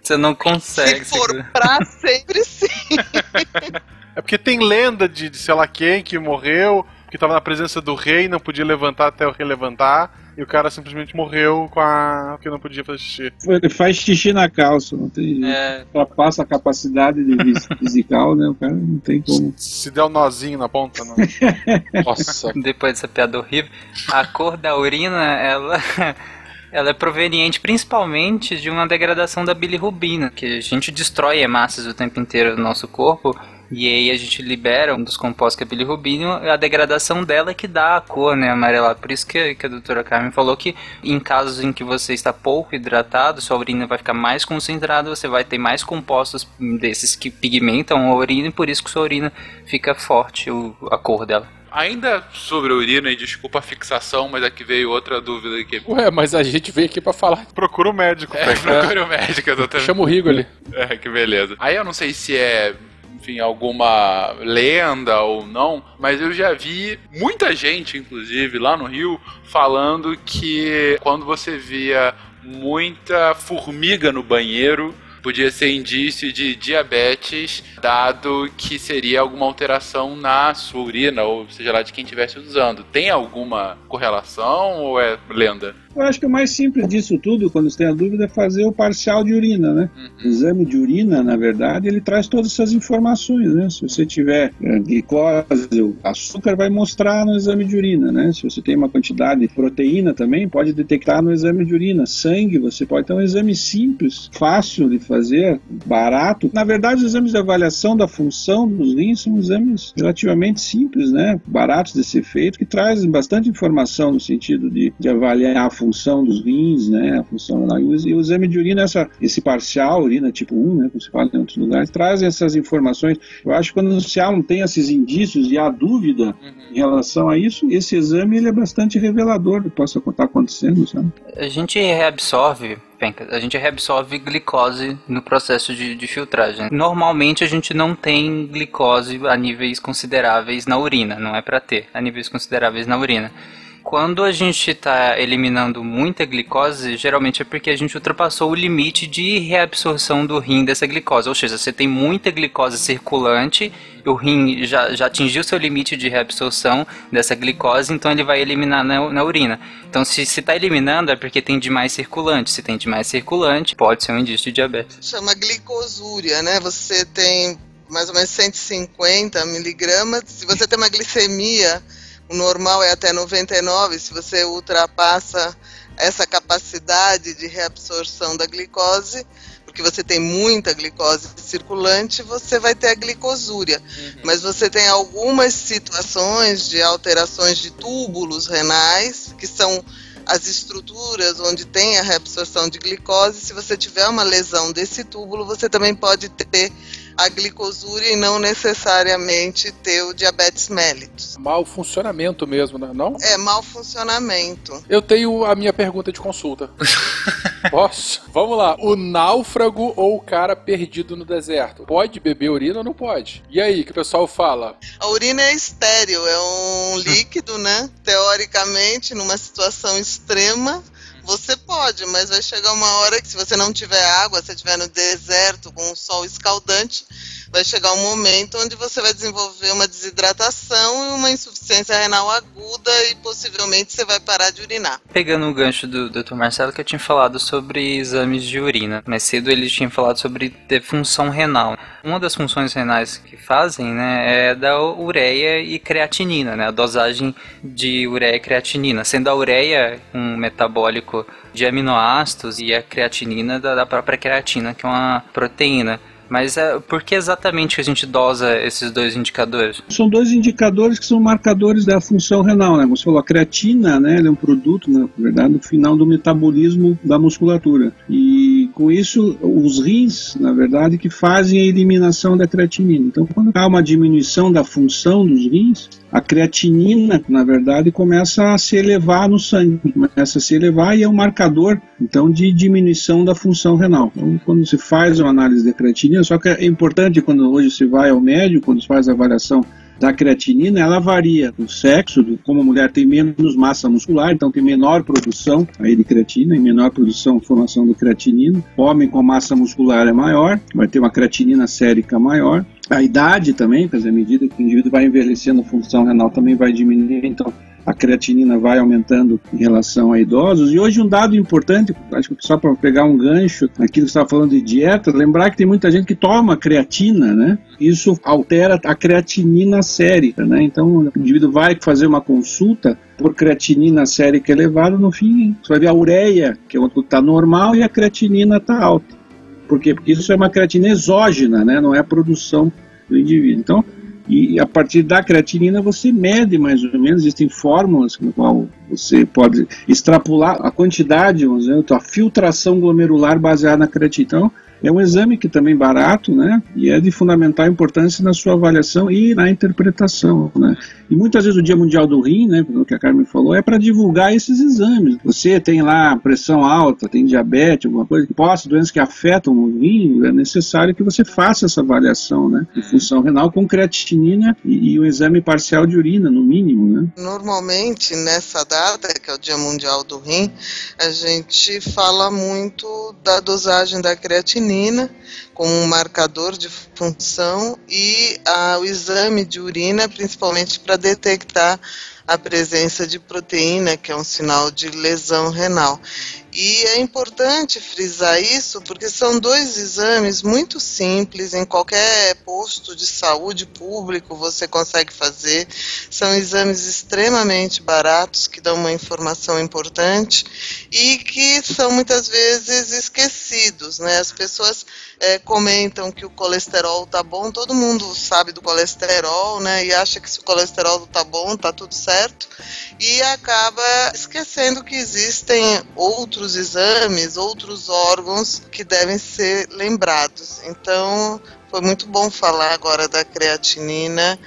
Você não consegue. Se for pra sempre, sim. É porque tem lenda de, de sei lá quem que morreu, que tava na presença do rei, não podia levantar até o rei levantar, e o cara simplesmente morreu com a. porque não podia fazer xixi. Ele faz xixi na calça, não tem. É, Ultrapassa a capacidade fisical, né? O cara não tem como. Se der um nozinho na ponta, não. Nossa. depois dessa piada horrível, a cor da urina, ela, ela é proveniente principalmente de uma degradação da bilirrubina, que a gente destrói hemácias o tempo inteiro no nosso corpo, e aí a gente libera um dos compostos que é a bilirrubina, a degradação dela é que dá a cor, né, amarelada. Por isso que, que a doutora Carmen falou que em casos em que você está pouco hidratado, sua urina vai ficar mais concentrada, você vai ter mais compostos desses que pigmentam a urina, e por isso que sua urina fica forte, o- a cor dela. Ainda sobre a urina, e desculpa a fixação, mas aqui veio outra dúvida aqui. Ué, mas a gente veio aqui pra falar. Procura o médico, É, procure o médico, exatamente. Chama o Rigo ali. É, que beleza. Aí eu não sei se é, enfim, alguma lenda ou não, mas eu já vi muita gente, inclusive, lá no Rio, falando que quando você via muita formiga no banheiro, podia ser indício de diabetes, dado que seria alguma alteração na sua urina, ou seja lá de quem estivesse usando. Tem alguma correlação ou é lenda? Eu acho que o mais simples disso tudo, quando você tem a dúvida, é fazer o parcial de urina, né? O exame de urina, na verdade, ele traz todas essas informações, né? Se você tiver é, glicose, o açúcar vai mostrar no exame de urina, né? Se você tem uma quantidade de proteína também, pode detectar no exame de urina. Sangue, você pode ter um exame simples, fácil de fazer, barato. Na verdade, os exames de avaliação da função dos rins são exames relativamente simples, né? Baratos de ser feito, que trazem bastante informação no sentido de, de avaliar a função dos rins, né? A função renal. E o exame de urina, essa, esse parcial, urina tipo 1, né? Como se fala em outros lugares, trazem essas informações. Eu acho que quando se há, não tem esses indícios e há dúvida em relação a isso, esse exame ele é bastante revelador do que possa estar acontecendo, sabe? A gente reabsorve a gente reabsorve glicose no processo de, de, filtragem. Normalmente a gente não tem glicose a níveis consideráveis na urina, não é para ter a níveis consideráveis na urina. Quando a gente está eliminando muita glicose, geralmente é porque a gente ultrapassou o limite de reabsorção do rim dessa glicose. Ou seja, você tem muita glicose circulante, o rim já, já atingiu seu limite de reabsorção dessa glicose, então ele vai eliminar na, na urina. Então, se está eliminando, é porque tem demais circulante. Se tem demais circulante, pode ser um indício de diabetes. Chama glicosúria, né? Você tem mais ou menos 150 miligramas. Se você tem uma glicemia o normal é até 99, se você ultrapassa essa capacidade de reabsorção da glicose, porque você tem muita glicose circulante, você vai ter a glicosúria. Uhum. Mas você tem algumas situações de alterações de túbulos renais, que são as estruturas onde tem a reabsorção de glicose. Se você tiver uma lesão desse túbulo, você também pode ter a glicosúria e não necessariamente ter o diabetes mellitus. Mal funcionamento mesmo, né? não? É, mal funcionamento. Eu tenho a minha pergunta de consulta. Posso? Vamos lá. O náufrago ou o cara perdido no deserto, pode beber urina ou não pode? E aí, que o pessoal fala? A urina é estéril, é um líquido, né? Teoricamente, numa situação extrema, você pode, mas vai chegar uma hora que se você não tiver água, se estiver no deserto com um sol escaldante, vai chegar um momento onde você vai desenvolver uma desidratação e uma insuficiência renal aguda e possivelmente você vai parar de urinar. Pegando o gancho do Dr. Marcelo que eu tinha falado sobre exames de urina. Mais cedo ele tinha falado sobre ter função renal. Uma das funções renais que fazem, né, é da ureia e creatinina, né, a dosagem de ureia e creatinina, sendo a ureia um metabólico de aminoácidos e a creatinina da própria creatina, que é uma proteína. Mas é, por que exatamente que a gente dosa esses dois indicadores? São dois indicadores que são marcadores da função renal, né? Você falou, a creatina, né? é um produto, né, na verdade, no final do metabolismo da musculatura. E com isso, os rins, na verdade, que fazem a eliminação da creatinina. Então, quando há uma diminuição da função dos rins, a creatinina, na verdade, começa a se elevar no sangue, começa a se elevar e é um marcador, então, de diminuição da função renal. Então, quando se faz uma análise de creatinina, só que é importante quando hoje se vai ao médico, quando se faz a avaliação da creatinina, ela varia do sexo, como a mulher tem menos massa muscular, então tem menor produção aí de creatina e menor produção, formação de creatinina. Homem com massa muscular é maior, vai ter uma creatinina sérica maior. A idade também, quer dizer, à medida que o indivíduo vai envelhecendo, a função renal também vai diminuir, então a creatinina vai aumentando em relação a idosos. E hoje um dado importante, acho que só para pegar um gancho naquilo que você estava falando de dieta, lembrar que tem muita gente que toma creatina, né? Isso altera a creatinina sérica, né? Então o indivíduo vai fazer uma consulta por creatinina sérica elevada, no fim você vai ver a ureia, que é está normal, e a creatinina está alta. Por quê? Porque isso é uma creatina exógena, né? Não é a produção do indivíduo. Então, e a partir da creatinina você mede mais ou menos, existem fórmulas com qual você pode extrapolar a quantidade, vamos dizer, a filtração glomerular baseada na creatina. Então, é um exame que também é barato, né? E é de fundamental importância na sua avaliação e na interpretação, né? E muitas vezes o Dia Mundial do Rim, né, pelo que a Carmen falou, é para divulgar esses exames. Você tem lá pressão alta, tem diabetes, alguma coisa que possa, doenças que afetam o rim, é necessário que você faça essa avaliação, né, de função renal com creatinina e, e o exame parcial de urina, no mínimo, né? Normalmente, nessa data, que é o Dia Mundial do Rim, a gente fala muito da dosagem da creatinina como um marcador de função e a, o exame de urina, principalmente para detectar a presença de proteína, que é um sinal de lesão renal. E é importante frisar isso porque são dois exames muito simples, em qualquer posto de saúde público você consegue fazer. São exames extremamente baratos que dão uma informação importante e que são muitas vezes esquecidos. Né? As pessoas é, comentam que o colesterol tá bom, todo mundo sabe do colesterol, né? E acha que se o colesterol tá bom, tá tudo certo, e acaba esquecendo que existem outros exames, outros órgãos que devem ser lembrados. Então, foi muito bom falar agora da creatinina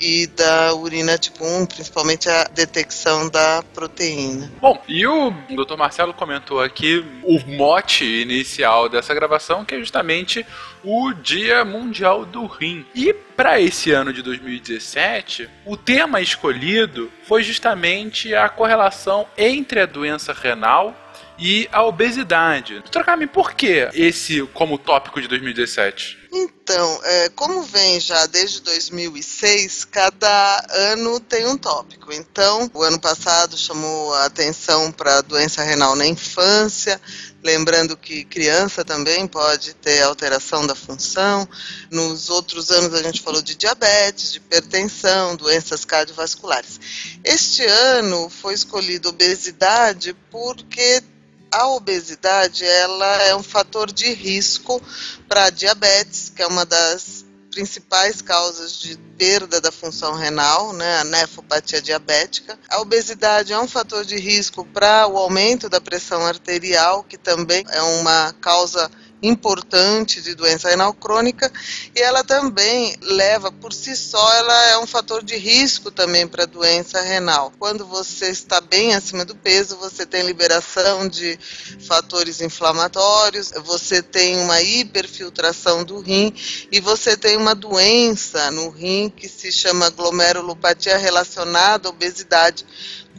e da urina tipo 1, principalmente a detecção da proteína. Bom, e o Dr. Marcelo comentou aqui o mote inicial dessa gravação, que é justamente o Dia Mundial do Rim. E para esse ano de 2017, o tema escolhido foi justamente a correlação entre a doença renal e a obesidade. Trocar-me por que esse como tópico de 2017? Então, é, como vem já desde 2006, cada ano tem um tópico. Então, o ano passado chamou a atenção para a doença renal na infância, lembrando que criança também pode ter alteração da função. Nos outros anos a gente falou de diabetes, de hipertensão, doenças cardiovasculares. Este ano foi escolhido obesidade porque a obesidade ela é um fator de risco para diabetes, que é uma das principais causas de perda da função renal, né, a nefropatia diabética. A obesidade é um fator de risco para o aumento da pressão arterial, que também é uma causa importante de doença renal crônica e ela também leva por si só ela é um fator de risco também para doença renal. Quando você está bem acima do peso, você tem liberação de fatores inflamatórios, você tem uma hiperfiltração do rim e você tem uma doença no rim que se chama glomerulopatia relacionada à obesidade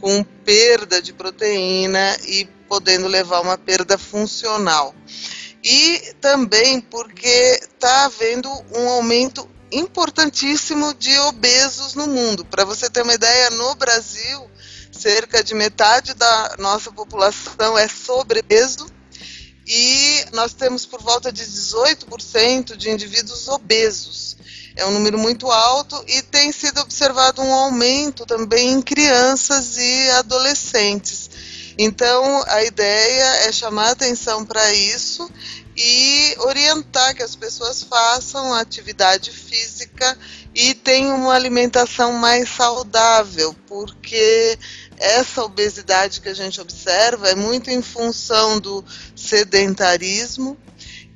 com perda de proteína e podendo levar uma perda funcional e também porque está havendo um aumento importantíssimo de obesos no mundo. Para você ter uma ideia, no Brasil, cerca de metade da nossa população é sobrepeso e nós temos por volta de 18% de indivíduos obesos. É um número muito alto e tem sido observado um aumento também em crianças e adolescentes. Então, a ideia é chamar atenção para isso e orientar que as pessoas façam atividade física e tenham uma alimentação mais saudável, porque essa obesidade que a gente observa é muito em função do sedentarismo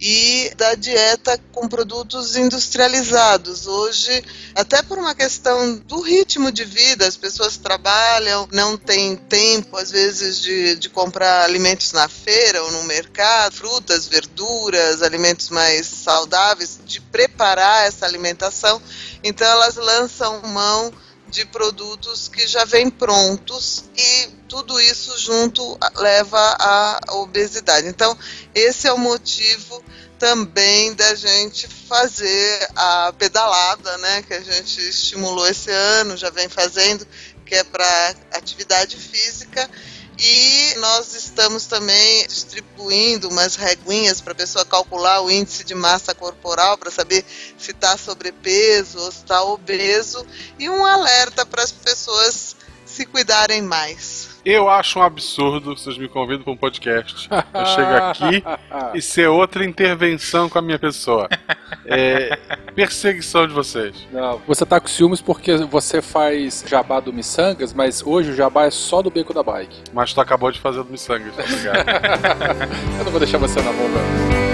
e da dieta com produtos industrializados. Hoje, até por uma questão do ritmo de vida, as pessoas trabalham, não têm tempo, às vezes, de, de comprar alimentos na feira ou no mercado, frutas, verduras, alimentos mais saudáveis, de preparar essa alimentação. Então, elas lançam mão de produtos que já vêm prontos e tudo isso junto leva à obesidade. Então, esse é o motivo também da gente fazer a pedalada, né, que a gente estimulou esse ano, já vem fazendo, que é para atividade física. E nós estamos também distribuindo umas reguinhas para a pessoa calcular o índice de massa corporal para saber se está sobrepeso ou se está obeso e um alerta para as pessoas se cuidarem mais. Eu acho um absurdo vocês me convidam para um podcast. Eu chego aqui e ser outra intervenção com a minha pessoa. É perseguição de vocês. Não, você tá com ciúmes porque você faz jabá do Missangas, mas hoje o jabá é só do beco da bike. Mas tu acabou de fazer do Missangas, obrigado. Eu não vou deixar você na mão, não.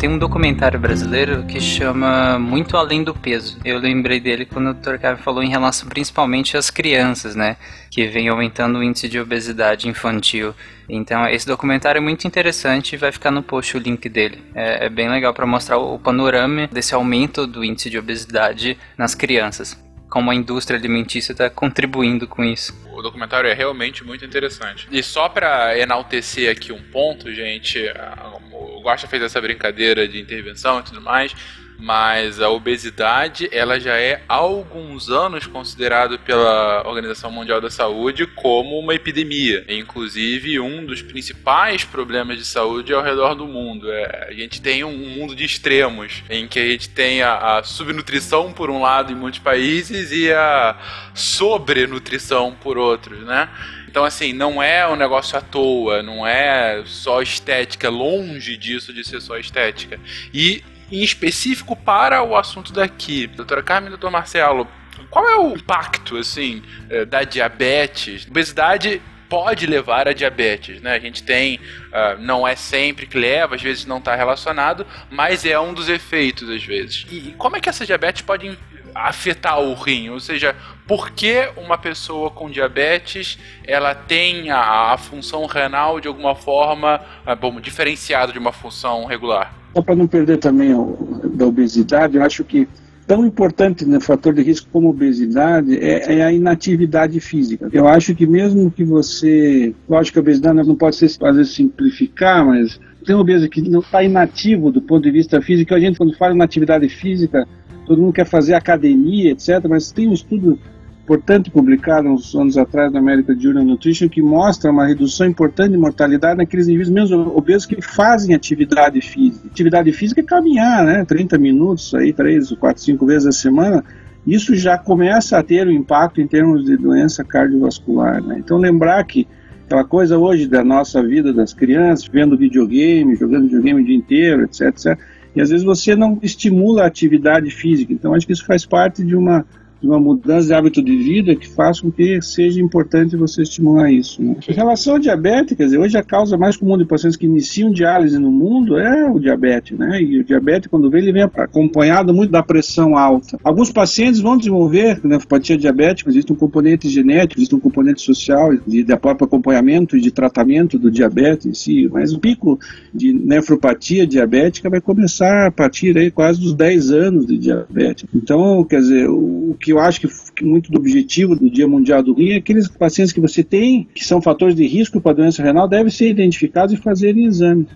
tem um documentário brasileiro que chama Muito Além do Peso. Eu lembrei dele quando o Dr. Carmen falou em relação principalmente às crianças, né? Que vem aumentando o índice de obesidade infantil. Então, esse documentário é muito interessante e vai ficar no post o link dele. É, é bem legal para mostrar o panorama desse aumento do índice de obesidade nas crianças como a indústria alimentícia está contribuindo com isso. O documentário é realmente muito interessante. E só para enaltecer aqui um ponto, gente, o Guaxa fez essa brincadeira de intervenção e tudo mais, mas a obesidade ela já é há alguns anos considerado pela Organização Mundial da Saúde como uma epidemia. Inclusive, um dos principais problemas de saúde ao redor do mundo. É, a gente tem um mundo de extremos, em que a gente tem a, a subnutrição por um lado em muitos países e a sobrenutrição por outros, né? Então, assim, não é um negócio à toa, não é só estética, longe disso de ser só estética. E em específico para o assunto daqui. Doutora Carmen e doutor Marcelo, qual é o impacto, assim, eh, da diabetes? Obesidade pode levar a diabetes, né? A gente tem, uh, não é sempre que leva, às vezes não está relacionado, mas é um dos efeitos às vezes. E como é que essa diabetes pode afetar o rim? Ou seja, por que uma pessoa com diabetes ela tem a, a função renal de alguma forma, uh, bom, diferenciada de uma função regular? Só para não perder também o, da obesidade, eu acho que tão importante no né, fator de risco como obesidade é, é, a inatividade física. Eu acho que mesmo que você, lógico que a obesidade não pode ser vezes simplificar, mas tem um obeso que não está inativo do ponto de vista físico. A gente quando fala em atividade física, todo mundo quer fazer academia, etc. Mas tem um estudo importante publicado uns anos atrás na American Journal Nutrition que mostra uma redução importante de mortalidade naqueles indivíduos mesmo obesos que fazem atividade física. Atividade física é caminhar, né? 30 minutos, aí, 3, 4, 5 vezes a semana. Isso já começa a ter um impacto em termos de doença cardiovascular. Né? Então, lembrar que aquela coisa hoje da nossa vida das crianças, vendo videogame, jogando videogame o dia inteiro, etc, etc. E às vezes você não estimula a atividade física. Então, acho que isso faz parte de uma de uma mudança de hábito de vida que faz com que seja importante você estimular isso. Né? Em relação ao diabetes, quer dizer, hoje a causa mais comum de pacientes que iniciam diálise no mundo é o diabetes, né? E o diabetes, quando vem, ele vem acompanhado muito da pressão alta. Alguns pacientes vão desenvolver nefropatia diabética, existe um componente genético, existe um componente social, de, de próprio acompanhamento e de tratamento do diabetes em si, mas o pico de nefropatia diabética vai começar a partir aí quase dos 10 anos de diabetes. Então, quer dizer, o que eu acho que muito do objetivo do Dia Mundial do Rim é aqueles pacientes que você tem, que são fatores de risco para doença renal, devem ser identificados e fazerem exames.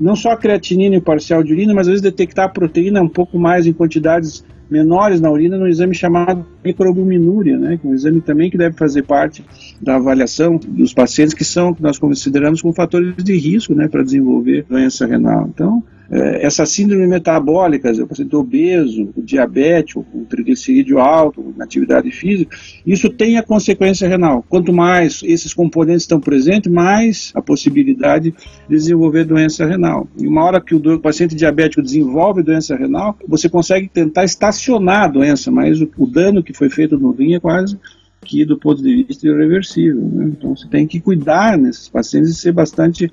Não só a creatinina e o parcial de urina, mas às vezes detectar a proteína um pouco mais em quantidades menores na urina no exame chamado microalbuminúria, né, que é um exame também que deve fazer parte da avaliação dos pacientes que são que nós consideramos como fatores de risco, né, para desenvolver doença renal. Então, é, essa síndrome metabólica, o paciente obeso, o diabético, o triglicerídeo alto, na atividade física, isso tem a consequência renal. Quanto mais esses componentes estão presentes, mais a possibilidade de desenvolver doença renal. E uma hora que o paciente diabético desenvolve doença renal, você consegue tentar estacionar a doença, mas o, o dano que foi feito no rim é quase que do ponto de vista irreversível. Né? Então você tem que cuidar nesses pacientes e ser bastante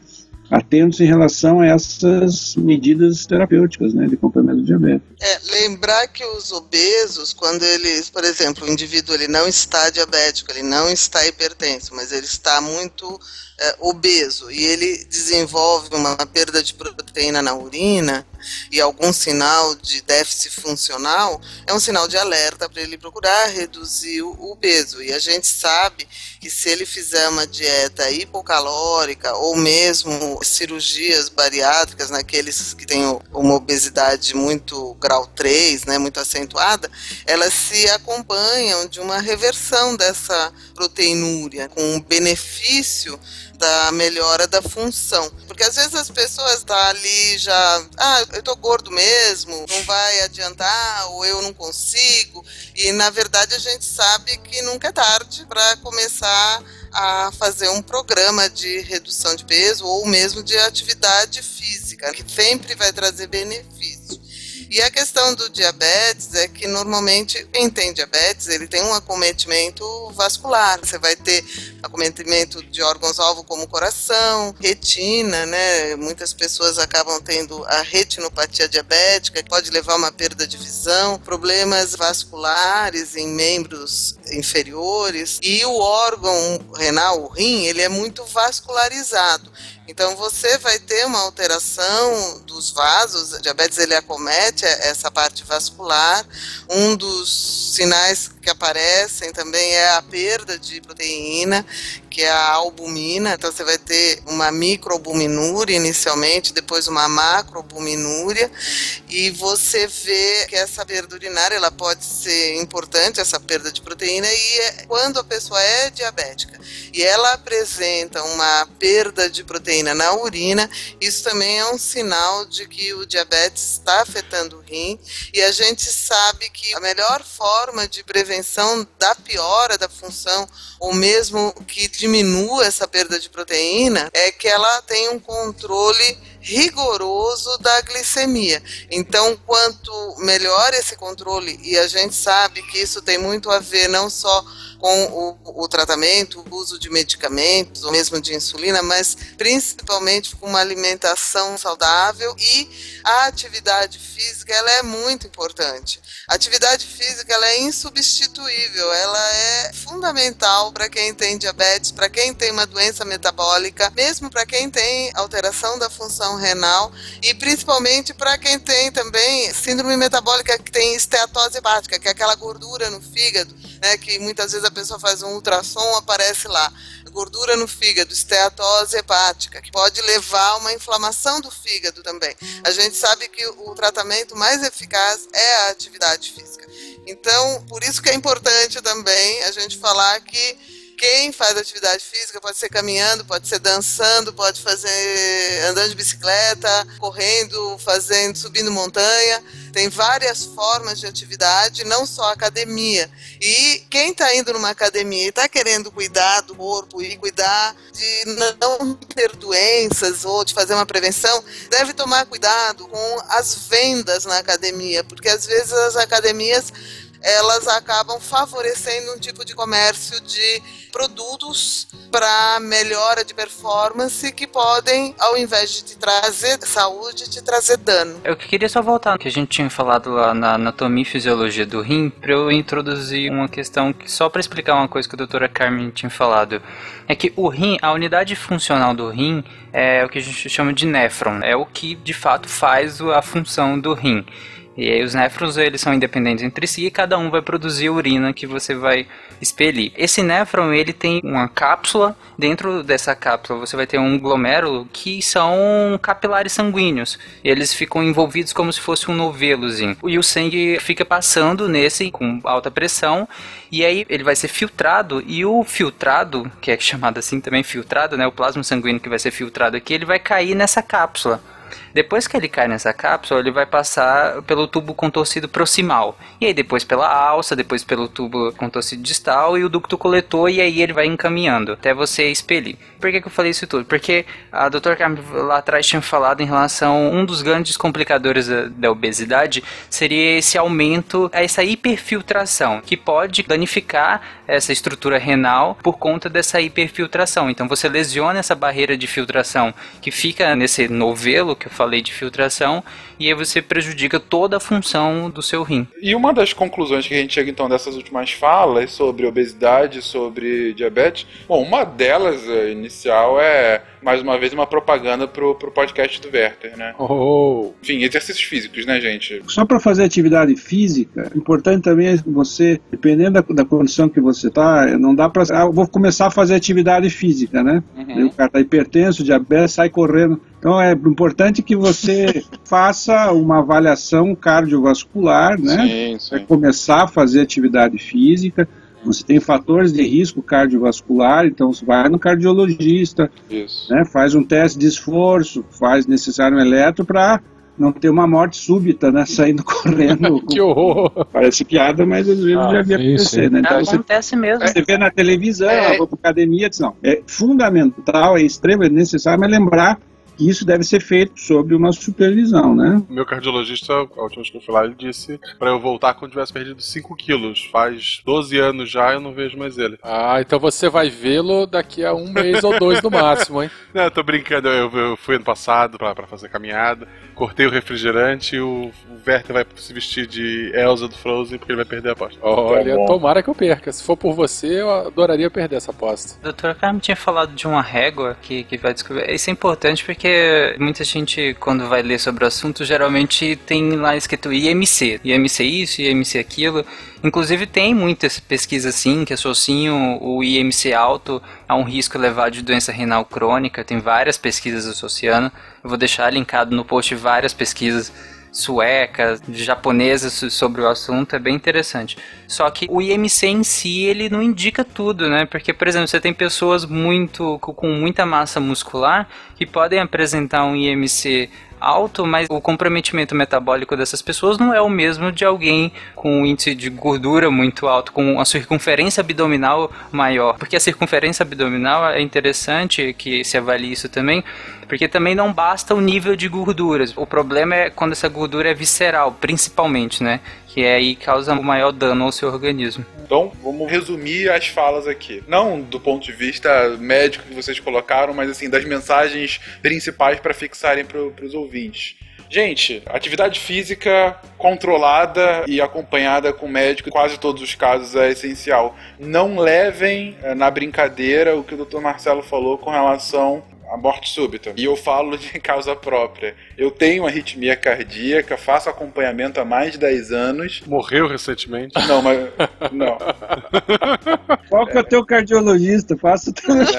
atentos em relação a essas medidas terapêuticas né, de acompanhamento do diabetes. É, lembrar que os obesos, quando eles, por exemplo, o indivíduo ele não está diabético, ele não está hipertenso, mas ele está muito é, obeso e ele desenvolve uma perda de proteína na urina e algum sinal de déficit funcional, é um sinal de alerta para ele procurar reduzir o, o peso. E a gente sabe que se ele fizer uma dieta hipocalórica ou mesmo cirurgias bariátricas naqueles que têm uma obesidade muito grau 3, né, muito acentuada, elas se acompanham de uma reversão dessa proteinúria com benefício da melhora da função. Porque às vezes as pessoas tá ali já, ah, eu tô gordo mesmo, não vai adiantar, ou eu não consigo. E na verdade a gente sabe que nunca é tarde para começar a fazer um programa de redução de peso ou mesmo de atividade física, que sempre vai trazer benefício. E a questão do diabetes é que normalmente quem tem diabetes, ele tem um acometimento vascular. Você vai ter acometimento de órgãos-alvo como coração, retina, né? Muitas pessoas acabam tendo a retinopatia diabética, que pode levar a uma perda de visão, problemas vasculares em membros inferiores e o órgão renal, o rim, ele é muito vascularizado. Então você vai ter uma alteração dos vasos, diabetes ele acomete essa parte vascular. Um dos sinais que aparecem também é a perda de proteína, que é a albumina. Então você vai ter uma microalbuminúria inicialmente, depois uma macroalbuminúria, e você vê que essa perda urinária ela pode ser importante, essa perda de proteína, e é quando a pessoa é diabética e ela apresenta uma perda de proteína na urina, isso também é um sinal de que o diabetes está afetando o rim, e a gente sabe que a melhor forma de prevenção da piora da função ou mesmo que diminua essa perda de proteína, é que ela tem um controle rigoroso da glicemia. Então, quanto melhor esse controle, e a gente sabe que isso tem muito a ver não só com o, o, tratamento, o uso de medicamentos, ou mesmo de insulina, mas principalmente com uma alimentação saudável e a atividade física ela é muito importante. A atividade física ela é insubstituível, ela é fundamental para quem tem diabetes, para quem tem uma doença metabólica, mesmo para quem tem alteração da função renal e principalmente para quem tem também síndrome metabólica que tem esteatose hepática, que é aquela gordura no fígado, né, que muitas vezes a pessoa faz um ultrassom, aparece lá gordura no fígado, esteatose hepática, que pode levar a uma inflamação do fígado também. A gente sabe que o tratamento mais eficaz é a atividade física. Então, por isso que é importante também a gente falar que quem faz atividade física pode ser caminhando, pode ser dançando, pode fazer andando de bicicleta, correndo, fazendo, subindo montanha. Tem várias formas de atividade, não só academia. E quem está indo numa academia e está querendo cuidar do corpo e cuidar de não ter doenças ou de fazer uma prevenção, deve tomar cuidado com as vendas na academia, porque às vezes as academias elas acabam favorecendo um tipo de comércio de produtos para melhora de performance que podem, ao invés de te trazer saúde, te trazer dano. Eu queria só voltar que a gente tinha falado lá na anatomia e fisiologia do rim, para eu introduzir uma questão que só para explicar uma coisa que a doutora Carmen tinha falado. É que o rim, a unidade funcional do rim é o que a gente chama de néfron, é o que de fato faz a função do rim. E aí os néfrons eles são independentes entre si e cada um vai produzir urina que você vai expelir. Esse néfron ele tem uma cápsula, dentro dessa cápsula você vai ter um glomérulo que são capilares sanguíneos. Eles ficam envolvidos como se fosse um novelozinho. E o sangue fica passando nesse com alta pressão e aí ele vai ser filtrado e o filtrado, que é chamado assim também filtrado, né, o plasma sanguíneo que vai ser filtrado aqui, ele vai cair nessa cápsula. Depois que ele cai nessa cápsula, ele vai passar pelo tubo contorcido proximal. E aí depois pela alça, depois pelo tubo contorcido distal e o ducto coletor, e aí ele vai encaminhando até você expelir. Por que, que eu falei isso tudo? Porque a doutora Carmen lá atrás tinha falado em relação um dos grandes complicadores da, da obesidade seria esse aumento, essa hiperfiltração, que pode danificar essa estrutura renal por conta dessa hiperfiltração. Então você lesiona essa barreira de filtração que fica nesse novelo que eu falei de filtração e aí você prejudica toda a função do seu rim. E uma das conclusões que a gente chega então dessas últimas falas sobre obesidade, sobre diabetes, bom, uma delas eh, inicial é mais uma vez uma propaganda pro, pro podcast do Werther, né? Oh. Enfim, exercícios físicos, né, gente? Só para fazer atividade física, importante também é você, dependendo da, da condição que você tá, não dá para, ah, vou começar a fazer atividade física, né? Uhum. O cara tá hipertenso, diabetes, sai correndo. Então é importante que você faça uma avaliação cardiovascular, né? Sim, sim. Começar a fazer atividade física. Você tem fatores de risco cardiovascular, então você vai no cardiologista, Isso. né, faz um teste de esforço, faz necessário um eletro para não ter uma morte súbita, né, saindo correndo. que horror! Parece piada, mas às vezes Ah, já vi sim, acontecer, sim. né? Então você, Acontece mesmo. você vê na televisão, É. é. vou pra academia, diz, não, é fundamental, é extremamente necessário, mas lembrar isso deve ser feito sob uma supervisão, né? O meu cardiologista, a última vez que eu fui lá, ele disse pra eu voltar quando tivesse perdido 5 quilos. Faz 12 anos já, eu não vejo mais ele. Ah, então você vai vê-lo daqui a um mês ou dois no máximo, hein? Não, eu tô brincando, eu, eu fui ano passado pra fazer caminhada, cortei o refrigerante e o, o Werther vai se vestir de Elsa do Frozen porque ele vai perder a aposta. Olha, tomara que eu perca. Se for por você, eu adoraria perder essa aposta. O doutor Carmen tinha falado de uma régua que, que vai descobrir. Isso é importante porque muita gente, quando vai ler sobre o assunto, geralmente tem lá escrito IMC. IMC isso, IMC aquilo. Inclusive tem muitas pesquisas sim que associam o IMC alto a um risco elevado de doença renal crônica. Tem várias pesquisas associando. Eu vou deixar linkado no post várias pesquisas suecas, japonesas sobre o assunto, é bem interessante. Só que o IMC em si, ele não indica tudo, né? Porque, por exemplo, você tem pessoas muito com muita massa muscular que podem apresentar um IMC alto, mas o comprometimento metabólico dessas pessoas não é o mesmo de alguém com um índice de gordura muito alto, com a circunferência abdominal maior. Porque a circunferência abdominal é interessante que se avalie isso também, porque também não basta o nível de gorduras. O problema é quando essa gordura é visceral, principalmente, né? Que é aí causa o maior dano ao seu organismo. Então, vamos resumir as falas aqui. Não do ponto de vista médico que vocês colocaram, mas assim, das mensagens principais para fixarem para os ouvintes. Gente, atividade física controlada e acompanhada com médico, quase todos os casos é essencial. Não levem eh, na brincadeira o que o Dr. Marcelo falou com relação a morte súbita. E eu falo de causa própria. Eu tenho arritmia cardíaca, faço acompanhamento há mais de 10 anos. Morreu recentemente? Não, mas. Não. Qual que é o teu cardiologista? Faça o telefone.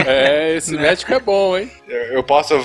É, esse médico é bom, hein? Eu posso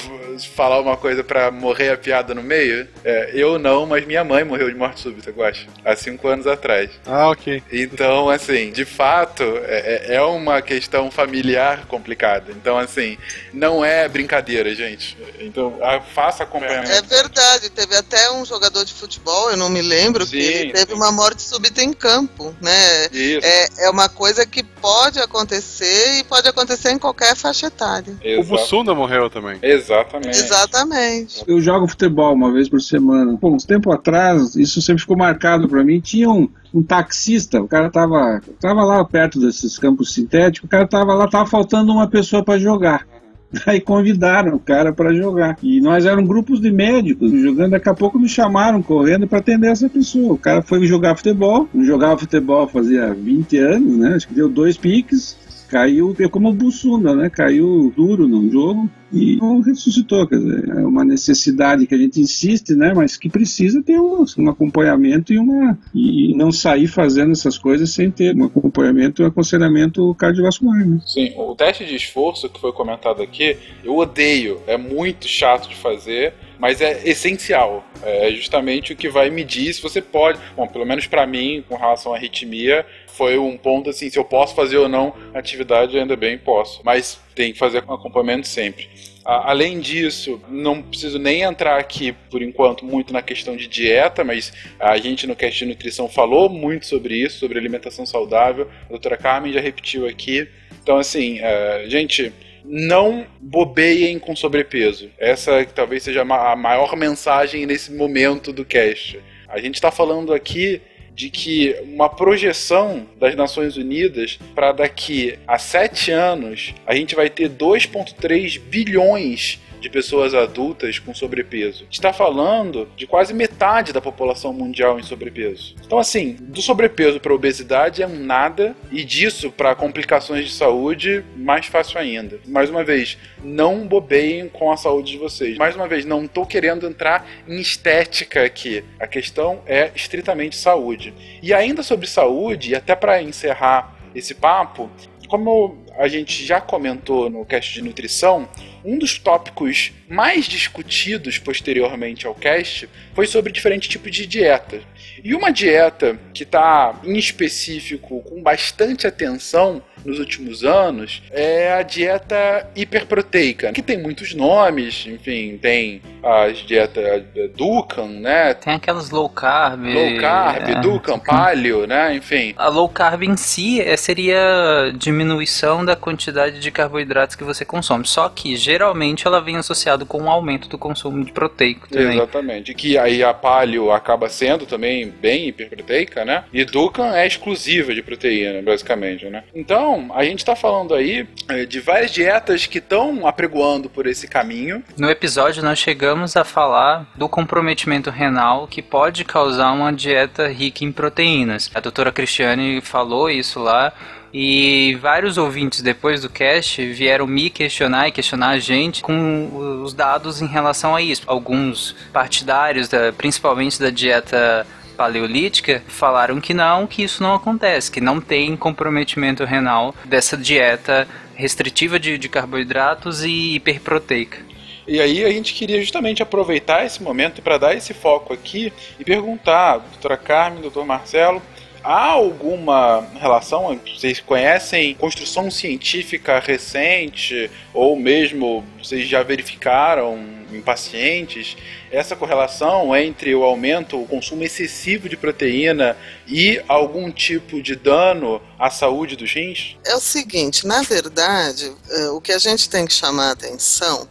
falar uma coisa pra morrer a piada no meio? É, eu não, mas minha mãe morreu de morte súbita, eu acho. Há 5 anos atrás. Ah, ok. Então, assim, de fato, é, é uma questão familiar complicada. Então, assim, não é brincadeira, gente. Então, faça acompanhamento. É verdade, teve até um jogador de futebol, eu não me lembro, Sim, que teve sim. uma morte súbita em campo, né? Isso. É, é uma coisa que pode acontecer e pode acontecer em qualquer faixa etária. O Exato. Bussunda morreu também. Exatamente. Exatamente. Eu jogo futebol uma vez por semana. Pô, uns tempo atrás, isso sempre ficou marcado pra mim. Tinha um, um taxista, o cara tava, tava lá perto desses campos sintéticos, o cara tava lá, tava faltando uma pessoa pra jogar. Aí convidaram o cara para jogar. E nós eram grupos de médicos jogando. Daqui a pouco me chamaram correndo para atender essa pessoa. O cara foi jogar futebol. Não jogava futebol fazia 20 anos, né? Acho que deu dois piques. Caiu, é como o Bussunda, né? Caiu duro no jogo e não ressuscitou. Quer dizer, é uma necessidade que a gente insiste, né? Mas que precisa ter um, um acompanhamento e uma e não sair fazendo essas coisas sem ter um acompanhamento e um aconselhamento cardiovascular, né? Sim, o teste de esforço que foi comentado aqui, eu odeio, é muito chato de fazer, mas é essencial. É justamente o que vai medir se você pode. Bom, pelo menos para mim, com relação à arritmia, foi um ponto assim, se eu posso fazer ou não atividade, ainda bem posso. Mas tem que fazer com acompanhamento sempre. Além disso, não preciso nem entrar aqui, por enquanto, muito na questão de dieta, mas a gente no cast de nutrição falou muito sobre isso, sobre alimentação saudável. A doutora Carmen já repetiu aqui. Então, assim, eh, gente, não bobeiem com sobrepeso. Essa talvez seja a maior mensagem nesse momento do cast. A gente está falando aqui de que uma projeção das Nações Unidas para daqui a sete anos a gente vai ter 2,3 bilhões de pessoas adultas com sobrepeso. Está falando de quase metade da população mundial em sobrepeso. Então, assim, do sobrepeso para obesidade é um nada, e disso para complicações de saúde, mais fácil ainda. Mais uma vez, não bobeiem com a saúde de vocês. Mais uma vez, não estou querendo entrar em estética aqui. A questão é estritamente saúde. E ainda sobre saúde, e até para encerrar esse papo, como a gente já comentou no cast de nutrição, um dos tópicos mais discutidos posteriormente ao cast foi sobre diferentes tipos de dieta. E uma dieta que está em específico com bastante atenção nos últimos anos é a dieta hiperproteica, que tem muitos nomes, enfim, tem as dietas Dukan, né? Tem aquelas low carb. Low carb, é, Dukan, paleo, né? Enfim. A low carb em si é, seria diminuição da quantidade de carboidratos que você consome. Só que geralmente ela vem associada com um aumento do consumo de proteico também. Exatamente. Que aí a paleo acaba sendo também bem hiperproteica, né? E Dukan é exclusiva de proteína, basicamente, né? Então, a gente está falando aí eh, de várias dietas que estão apregoando por esse caminho. No episódio nós chegamos a falar do comprometimento renal que pode causar uma dieta rica em proteínas. A doutora Cristiane falou isso lá. E vários ouvintes depois do cast vieram me questionar e questionar a gente com os dados em relação a isso. Alguns partidários, da, principalmente da dieta paleolítica falaram que não, que isso não acontece, que não tem comprometimento renal dessa dieta restritiva de, de carboidratos e hiperproteica. E aí a gente queria justamente aproveitar esse momento para dar esse foco aqui e perguntar, doutora Carmen, doutor Marcelo, há alguma relação? Vocês conhecem construção científica recente ou mesmo vocês já verificaram em pacientes essa correlação entre o aumento, o consumo excessivo de proteína e algum tipo de dano à saúde dos rins? É o seguinte, na verdade, é, o que a gente tem que chamar a atenção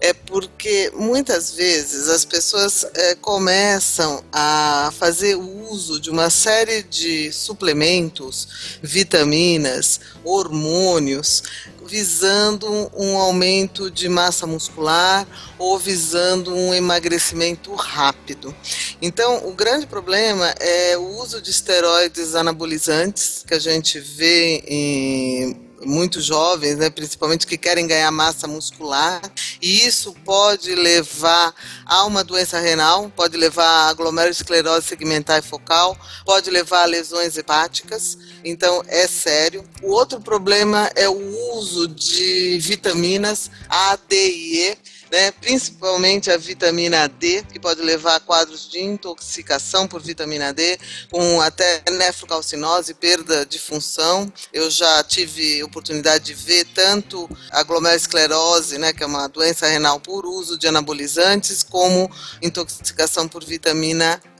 é porque muitas vezes as pessoas é, começam a fazer uso de uma série de suplementos, vitaminas, hormônios, visando um aumento de massa muscular ou visando um emagrecimento rápido. Então, o grande problema é o uso de esteroides anabolizantes que a gente vê em muito jovens, né, principalmente que querem ganhar massa muscular, e isso pode levar a uma doença renal, pode levar a glomerulosclerose segmentar e focal, pode levar a lesões hepáticas, então é sério. O outro problema é o uso de vitaminas A, D e E, né, principalmente a vitamina D, que pode levar a quadros de intoxicação por vitamina D, com até nefrocalcinose, perda de função. Eu já tive oportunidade de ver tanto a glomerulosclerose, né, que é uma doença renal por uso de anabolizantes, como intoxicação por vitamina D.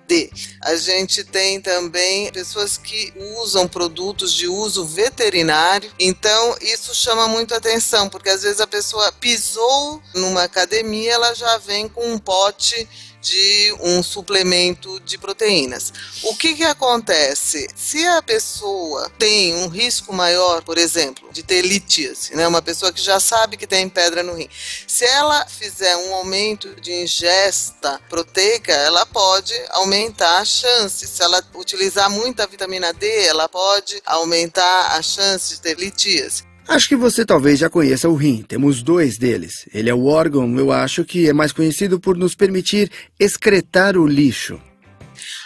A gente tem também pessoas que usam produtos de uso veterinário, então isso chama muito atenção, porque às vezes a pessoa pisou numa academia, ela já vem com um pote de um suplemento de proteínas. O que, que acontece? Se a pessoa tem um risco maior, por exemplo, de ter litíase, né, uma pessoa que já sabe que tem pedra no rim, se ela fizer um aumento de ingesta proteica, ela pode aumentar a chance. Se ela utilizar muita vitamina D, ela pode aumentar a chance de ter litíase. Acho que você talvez já conheça o rim. Temos dois deles. Ele é o órgão, eu acho que é mais conhecido por nos permitir excretar o lixo.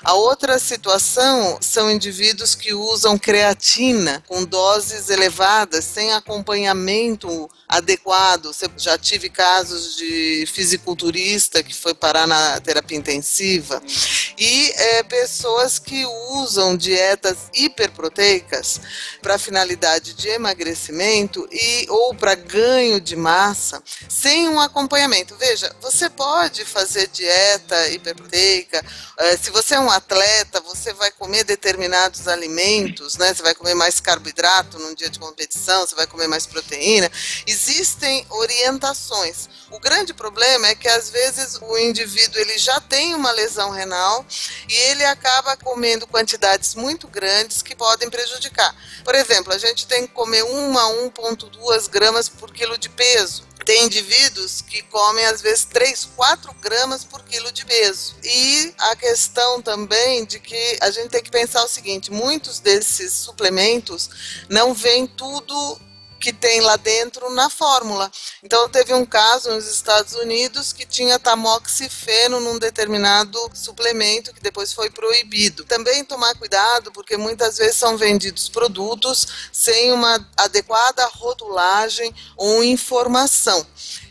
A outra situação são indivíduos que usam creatina com doses elevadas, sem acompanhamento adequado. Eu já tive casos de fisiculturista que foi parar na terapia intensiva e é, pessoas que usam dietas hiperproteicas para finalidade de emagrecimento e ou para ganho de massa sem um acompanhamento. Veja, você pode fazer dieta hiperproteica. É, se você é um atleta, você vai comer determinados alimentos, né? Você vai comer mais carboidrato num dia de competição, você vai comer mais proteína. Existem orientações. O grande problema é que às vezes o indivíduo ele já tem uma lesão renal e ele acaba comendo quantidades muito grandes que podem prejudicar. Por exemplo, a gente tem que comer 1 a 1,2 gramas por quilo de peso. Tem indivíduos que comem às vezes 3, 4 gramas por quilo de peso. E a questão também de que a gente tem que pensar o seguinte: muitos desses suplementos não vêm tudo que tem lá dentro na fórmula. Então teve um caso nos Estados Unidos que tinha tamoxifeno num determinado suplemento que depois foi proibido. Também tomar cuidado porque muitas vezes são vendidos produtos sem uma adequada rotulagem ou informação.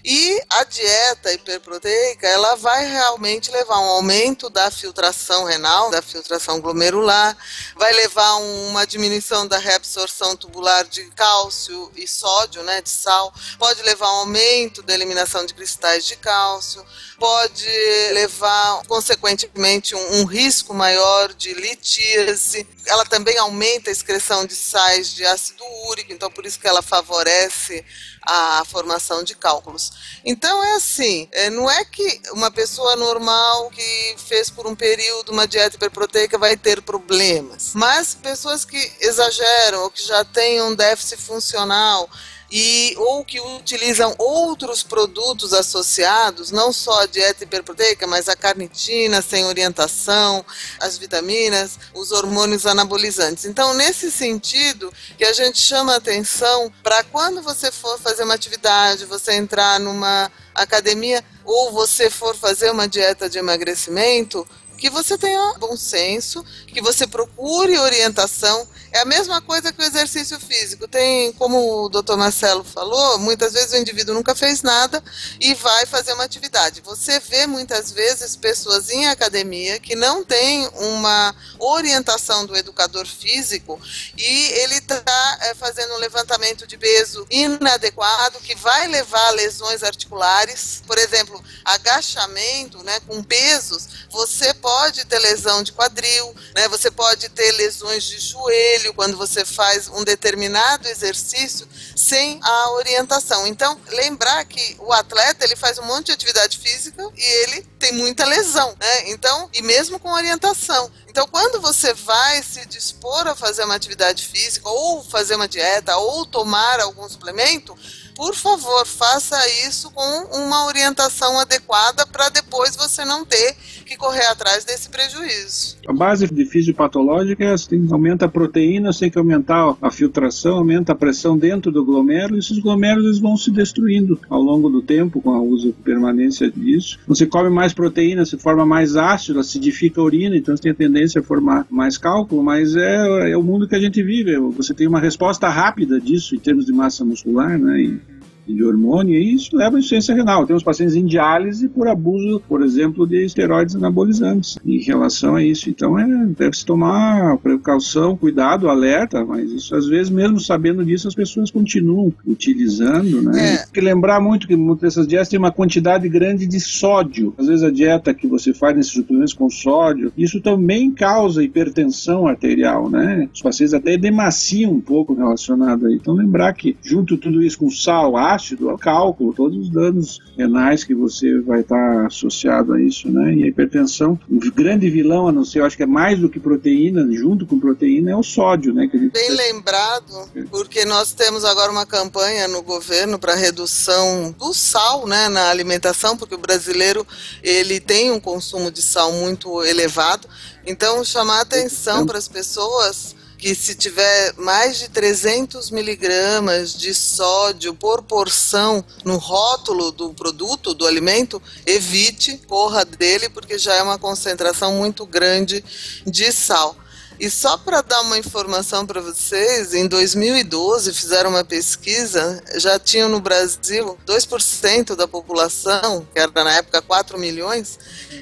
E a dieta hiperproteica, ela vai realmente levar a um aumento da filtração renal, da filtração glomerular, vai levar a uma diminuição da reabsorção tubular de cálcio e sódio, né, de sal, pode levar a um aumento da eliminação de cristais de cálcio, pode levar, consequentemente, um, um risco maior de litíase. Ela também aumenta a excreção de sais de ácido úrico, então por isso que ela favorece a formação de cálculos. Então é assim, é, não é que uma pessoa normal que fez por um período uma dieta hiperproteica vai ter problemas, mas pessoas que exageram ou que já têm um déficit funcional e ou que utilizam outros produtos associados, não só a dieta hiperproteica, mas a carnitina sem orientação, as vitaminas, os hormônios anabolizantes. Então, nesse sentido, que a gente chama atenção para quando você for fazer uma atividade, você entrar numa academia ou você for fazer uma dieta de emagrecimento, que você tenha bom senso, que você procure orientação. É a mesma coisa que o exercício físico. Tem, como o doutor Marcelo falou, muitas vezes o indivíduo nunca fez nada e vai fazer uma atividade. Você vê muitas vezes pessoas em academia que não têm uma orientação do educador físico e ele está é, fazendo um levantamento de peso inadequado que vai levar a lesões articulares. Por exemplo, agachamento né, com pesos, você pode ter lesão de quadril, né? Você pode ter lesões de joelho quando você faz um determinado exercício sem a orientação. Então, lembrar que o atleta ele faz um monte de atividade física e ele tem muita lesão, né? Então, e mesmo com orientação. Então, quando você vai se dispor a fazer uma atividade física ou fazer uma dieta ou tomar algum suplemento, por favor, faça isso com uma orientação adequada para depois você não ter que correr atrás desse prejuízo. A base de fisiopatológica é assim, aumenta a proteína, tem que aumentar a filtração, aumenta a pressão dentro do glomérulo, e esses glomérulos vão se destruindo ao longo do tempo com a uso permanência disso. Você come mais proteína, se forma mais ácido, acidifica a urina, então você tem a tendência a formar mais cálculo, mas é, é o mundo que a gente vive. Você tem uma resposta rápida disso em termos de massa muscular, né? De hormônio, e isso leva a insuficiência renal. Temos pacientes em diálise por abuso, por exemplo, de esteroides anabolizantes em relação a isso. Então, é, deve-se tomar precaução, cuidado, alerta, mas isso às vezes, mesmo sabendo disso, as pessoas continuam utilizando, né? É. Tem que lembrar muito que muitas dessas dietas têm uma quantidade grande de sódio. Às vezes a dieta que você faz nesses suplementos com sódio, isso também causa hipertensão arterial, né? Os pacientes até demaciam um pouco relacionado aí. Então, lembrar que junto tudo isso com sal, ácido, ácido, cálculo, todos os danos renais que você vai estar associado a isso, né? E a hipertensão, o grande vilão, a não ser, eu acho que é mais do que proteína, junto com proteína, é o sódio, né? Que Bem precisa... lembrado, porque nós temos agora uma campanha no governo para redução do sal, né, na alimentação, porque o brasileiro ele tem um consumo de sal muito elevado. Então, chamar atenção para as pessoas que se tiver mais de 300 miligramas de sódio por porção no rótulo do produto, do alimento, evite, corra dele, porque já é uma concentração muito grande de sal. E só para dar uma informação para vocês, em 2012 fizeram uma pesquisa, já tinham no Brasil 2% da população, que era na época 4 milhões,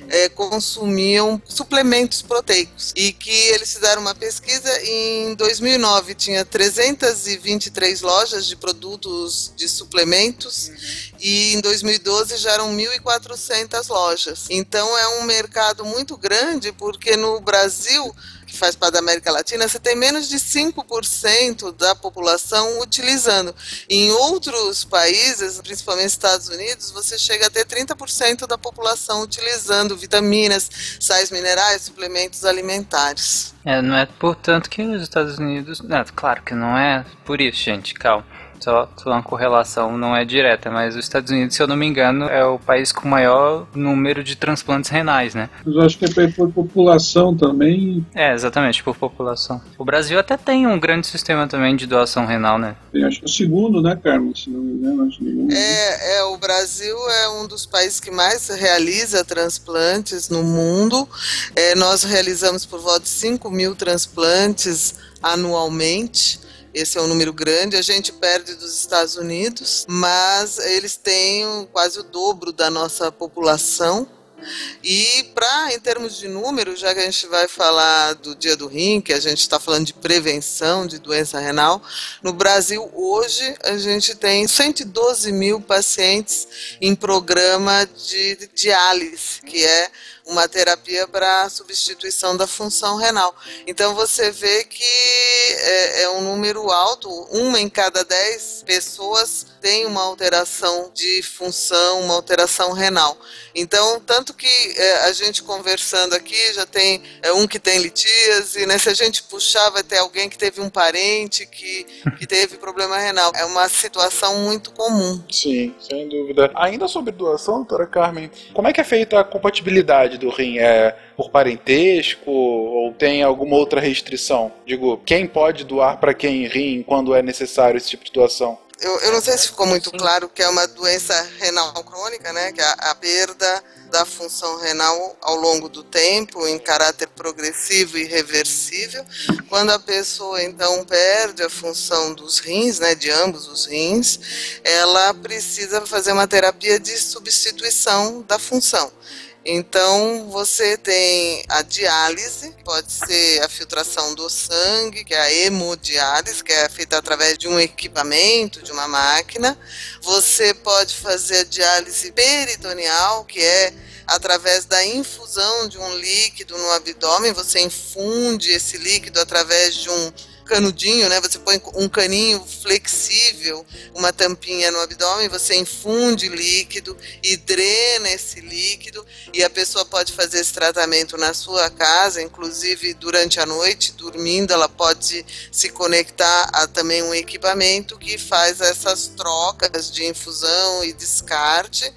é, consumiam suplementos proteicos. E que eles fizeram uma pesquisa em 2009 tinha 323 lojas de produtos de suplementos e em 2012 já eram 1.400 lojas. Então é um mercado muito grande porque no Brasil que faz parte da América Latina, você tem menos de 5% da população utilizando. Em outros países, principalmente Estados Unidos, você chega a ter 30% da população utilizando vitaminas, sais minerais, suplementos alimentares. É, não é portanto que os Estados Unidos. Não, claro que não é por isso, gente, calma. Só, só uma correlação, não é direta, mas os Estados Unidos, se eu não me engano, é o país com maior número de transplantes renais, né? Mas eu acho que é por população também. É, exatamente, por população. O Brasil até tem um grande sistema também de doação renal, né? Eu acho que é o segundo, né, Carmen? Se não me engano, acho que nenhum. É, é, o Brasil é um dos países que mais realiza transplantes no mundo. É, nós realizamos por volta de 5 mil transplantes anualmente. Esse é um número grande, a gente perde dos Estados Unidos, mas eles têm quase o dobro da nossa população. E para, em termos de número, já que a gente vai falar do Dia do Rim, que a gente está falando de prevenção de doença renal, no Brasil hoje a gente tem 112 mil pacientes em programa de diálise, que é uma terapia para substituição da função renal. Então você vê que é, é, um número alto, uma em cada dez pessoas tem uma alteração de função, uma alteração renal. Então, tanto que é, a gente conversando aqui, já tem é, um que tem litíase, né? Se a gente puxar, vai ter alguém que teve um parente que, que teve problema renal. É uma situação muito comum. Sim, sem dúvida. Ainda sobre doação, doutora Carmen, como é que é feita a compatibilidade do rim? É por parentesco ou tem alguma outra restrição? Digo, quem pode doar para quem rim quando é necessário esse tipo de doação? Eu, eu não sei se ficou muito claro que é uma doença renal crônica, né? Que é a, a perda da função renal ao longo do tempo, em caráter progressivo e reversível. Quando a pessoa então perde a função dos rins, né, de ambos os rins, ela precisa fazer uma terapia de substituição da função. Então, você tem a diálise, pode ser a filtração do sangue, que é a hemodiálise, que é feita através de um equipamento, de uma máquina. Você pode fazer a diálise peritoneal, que é através da infusão de um líquido no abdômen, você infunde esse líquido através de um canudinho, né? Você põe um caninho flexível, uma tampinha no abdômen, você infunde líquido e drena esse líquido e a pessoa pode fazer esse tratamento na sua casa, inclusive durante a noite, dormindo, ela pode se conectar a também um equipamento que faz essas trocas de infusão e descarte.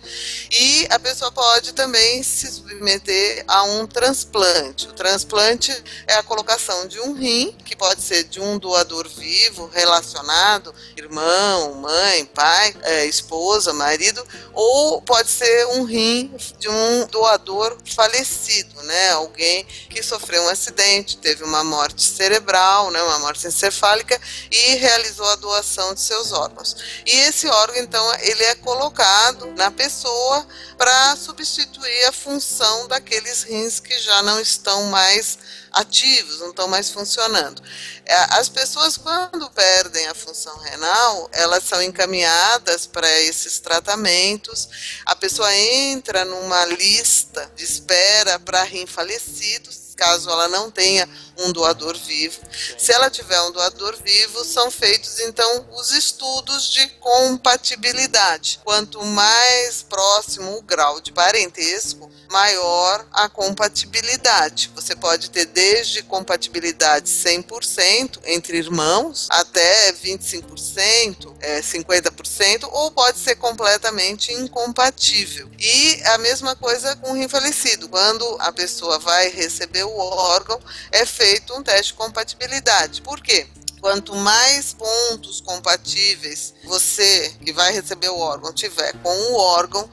E a pessoa pode também se submeter a um transplante. O transplante é a colocação de um rim, que pode ser de um doador vivo relacionado, irmão, mãe, pai, é, esposa, marido, ou pode ser um rim de um doador falecido, né? Alguém que sofreu um acidente, teve uma morte cerebral, né? Uma morte encefálica e realizou a doação de seus órgãos. E esse órgão, então, ele é colocado na pessoa para substituir a função daqueles rins que já não estão mais ativos, não estão mais funcionando. É, as pessoas, quando perdem a função renal, elas são encaminhadas para esses tratamentos. A pessoa entra numa lista de espera para rim falecidos caso ela não tenha um doador vivo. Se ela tiver um doador vivo, são feitos então os estudos de compatibilidade. Quanto mais próximo o grau de parentesco, maior a compatibilidade. Você pode ter desde compatibilidade 100% entre irmãos até 25%, é, 50%, ou pode ser completamente incompatível. E a mesma coisa com o rim falecido. Quando a pessoa vai receber o órgão, é feito um teste de compatibilidade. Por quê? Quanto mais pontos compatíveis você que vai receber o órgão tiver com o órgão,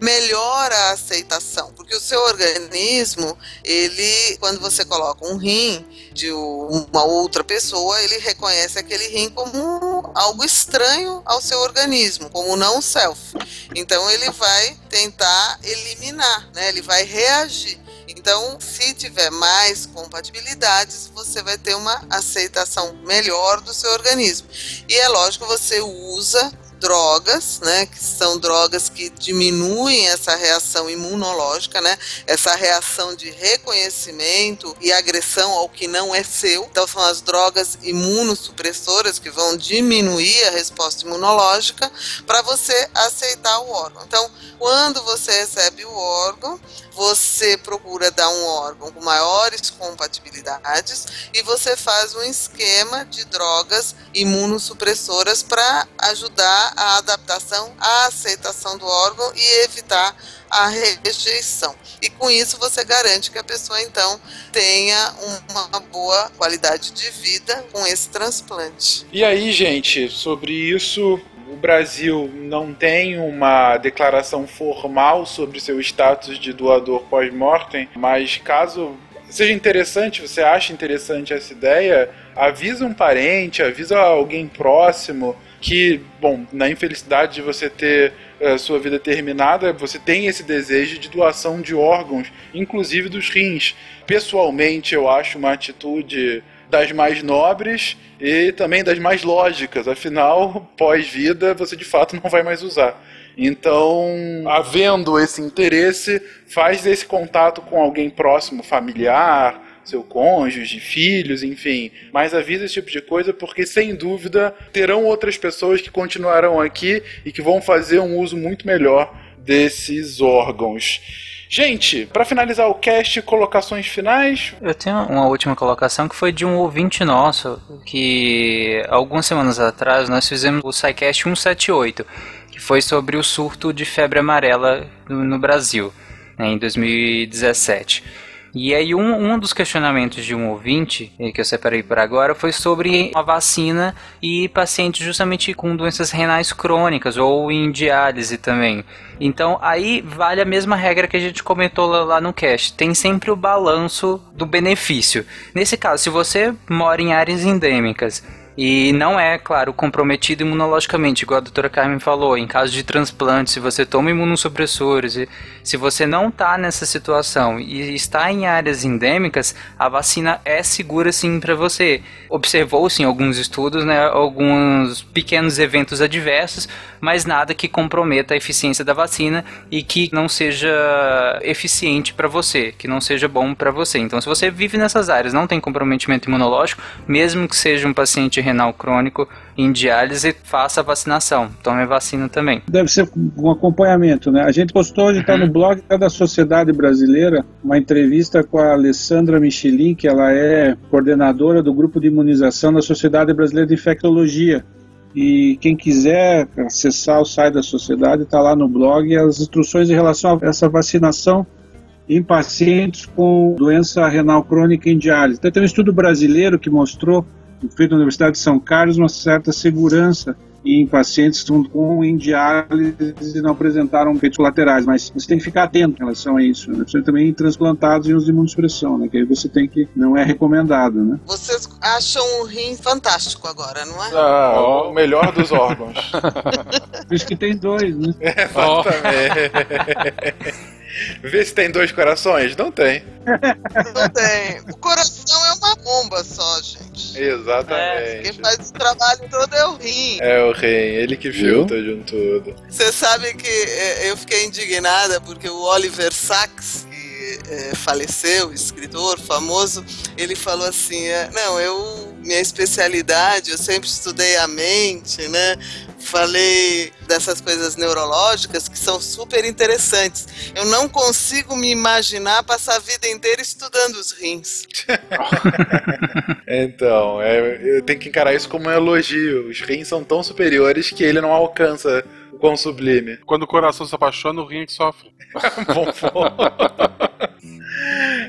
melhora a aceitação, porque o seu organismo, ele, quando você coloca um rim de uma outra pessoa, ele reconhece aquele rim como algo estranho ao seu organismo, como não self. Então ele vai tentar eliminar, né? Ele vai reagir. Então, se tiver mais compatibilidades, você vai ter uma aceitação melhor do seu organismo. E é lógico, você usa drogas, né, que são drogas que diminuem essa reação imunológica, né, essa reação de reconhecimento e agressão ao que não é seu. Então são as drogas imunossupressoras que vão diminuir a resposta imunológica para você aceitar o órgão. Então, quando você recebe o órgão, você procura dar um órgão com maiores compatibilidades e você faz um esquema de drogas imunossupressoras para ajudar a adaptação, a aceitação do órgão e evitar a rejeição. E com isso você garante que a pessoa então tenha uma boa qualidade de vida com esse transplante. E aí, gente, sobre isso, o Brasil não tem uma declaração formal sobre seu status de doador pós-mortem, mas caso seja interessante, você acha interessante essa ideia, avisa um parente, avisa alguém próximo que, bom, na infelicidade de você ter uh, sua vida terminada, você tem esse desejo de doação de órgãos, inclusive dos rins. Pessoalmente, eu acho uma atitude das mais nobres e também das mais lógicas. Afinal, pós-vida, você de fato não vai mais usar. Então, havendo esse interesse, faz esse contato com alguém próximo, familiar, seu cônjuge, filhos, enfim. Mas avisa esse tipo de coisa porque, sem dúvida, terão outras pessoas que continuarão aqui e que vão fazer um uso muito melhor desses órgãos. Gente, para finalizar o cast, colocações finais? Eu tenho uma última colocação que foi de um ouvinte nosso, que algumas semanas atrás nós fizemos o SciCast 178, que foi sobre o surto de febre amarela no, Brasil, né, em 2017. E aí um, um dos questionamentos de um ouvinte, eh, que eu separei por agora, foi sobre a vacina e pacientes justamente com doenças renais crônicas ou em diálise também. Então aí vale a mesma regra que a gente comentou lá, lá no cast. Tem sempre o balanço do benefício. Nesse caso, se você mora em áreas endêmicas e não é, claro, comprometido imunologicamente, igual a doutora Carmen falou, em caso de transplante, se você toma imunossupressores, se você não está nessa situação e está em áreas endêmicas, a vacina é segura sim para você. Observou-se em alguns estudos, né, alguns pequenos eventos adversos, mas nada que comprometa a eficiência da vacina e que não seja eficiente para você, que não seja bom para você. Então, se você vive nessas áreas, não tem comprometimento imunológico, mesmo que seja um paciente renal crônico em diálise, faça a vacinação. Tome a vacina também. Deve ser um acompanhamento, né? A gente postou hoje, está no Uhum. blog da Sociedade Brasileira, uma entrevista com a Alessandra Michelin, que ela é coordenadora do grupo de imunização da Sociedade Brasileira de Infectologia. E quem quiser acessar o site da sociedade, está lá no blog as instruções em relação a essa vacinação em pacientes com doença renal crônica em diálise. Então, tem um estudo brasileiro que mostrou, feito na Universidade de São Carlos, uma certa segurança em pacientes com, com em diálise e não apresentaram efeitos colaterais, mas você tem que ficar atento em relação a isso. Né? Você também transplantados em uso de imunossupressão, né? que aí você tem que, não é recomendado, né? Vocês acham o rim fantástico agora, não é? Ah, o melhor dos órgãos. Por isso que tem dois, né? Exatamente. Vê se tem dois corações? Não tem. Não tem. O coração é uma bomba só, gente. Quem Exatamente. faz o trabalho todo é o rim. É o rei, ele que filtra de um tudo. Você sabe que é, eu fiquei indignada porque o Oliver Sacks, que é, faleceu, escritor famoso, ele falou assim: é, não, eu minha especialidade, eu sempre estudei a mente, né? Falei dessas coisas neurológicas que são super interessantes. Eu não consigo me imaginar passar a vida inteira estudando os rins. Então, é, eu tenho que encarar isso como um elogio. Os rins são tão superiores que ele não alcança o quão sublime. Quando o coração se apaixona, o rim é que sofre. Bom.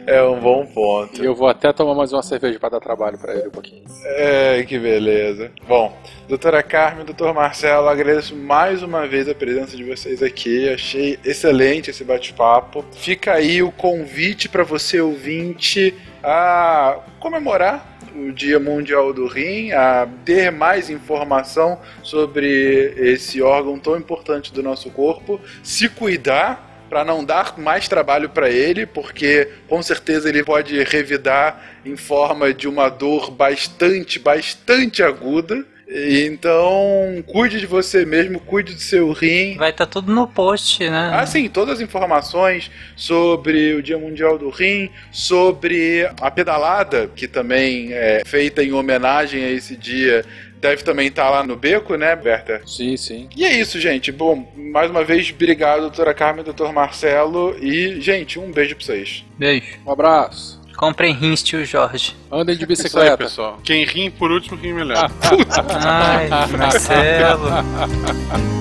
É um bom ponto. E eu vou até tomar mais uma cerveja pra dar trabalho pra ele um pouquinho. É, que beleza. Bom, doutora Carmen, doutor Marcelo, agradeço mais uma vez a presença de vocês aqui. Achei excelente esse bate-papo. Fica aí o convite para você, ouvinte, a comemorar o Dia Mundial do Rim, a ter mais informação sobre esse órgão tão importante do nosso corpo, se cuidar para não dar mais trabalho para ele, porque com certeza ele pode revidar em forma de uma dor bastante, bastante aguda. Então, cuide de você mesmo, cuide do seu rim. Vai estar tudo no post, né? Ah, sim, todas as informações sobre o Dia Mundial do Rim, sobre a pedalada, que também é feita em homenagem a esse dia deve também estar lá no beco, né, Berta? Sim, sim. E é isso, gente. Bom, mais uma vez, obrigado, doutora Carmen, doutor Marcelo. E, gente, um beijo pra vocês. Beijo. Um abraço. Comprem rins, tio Jorge. Andem de Isso aí, bicicleta. pessoal. Quem ri por último, ri melhor. Ai, Marcelo.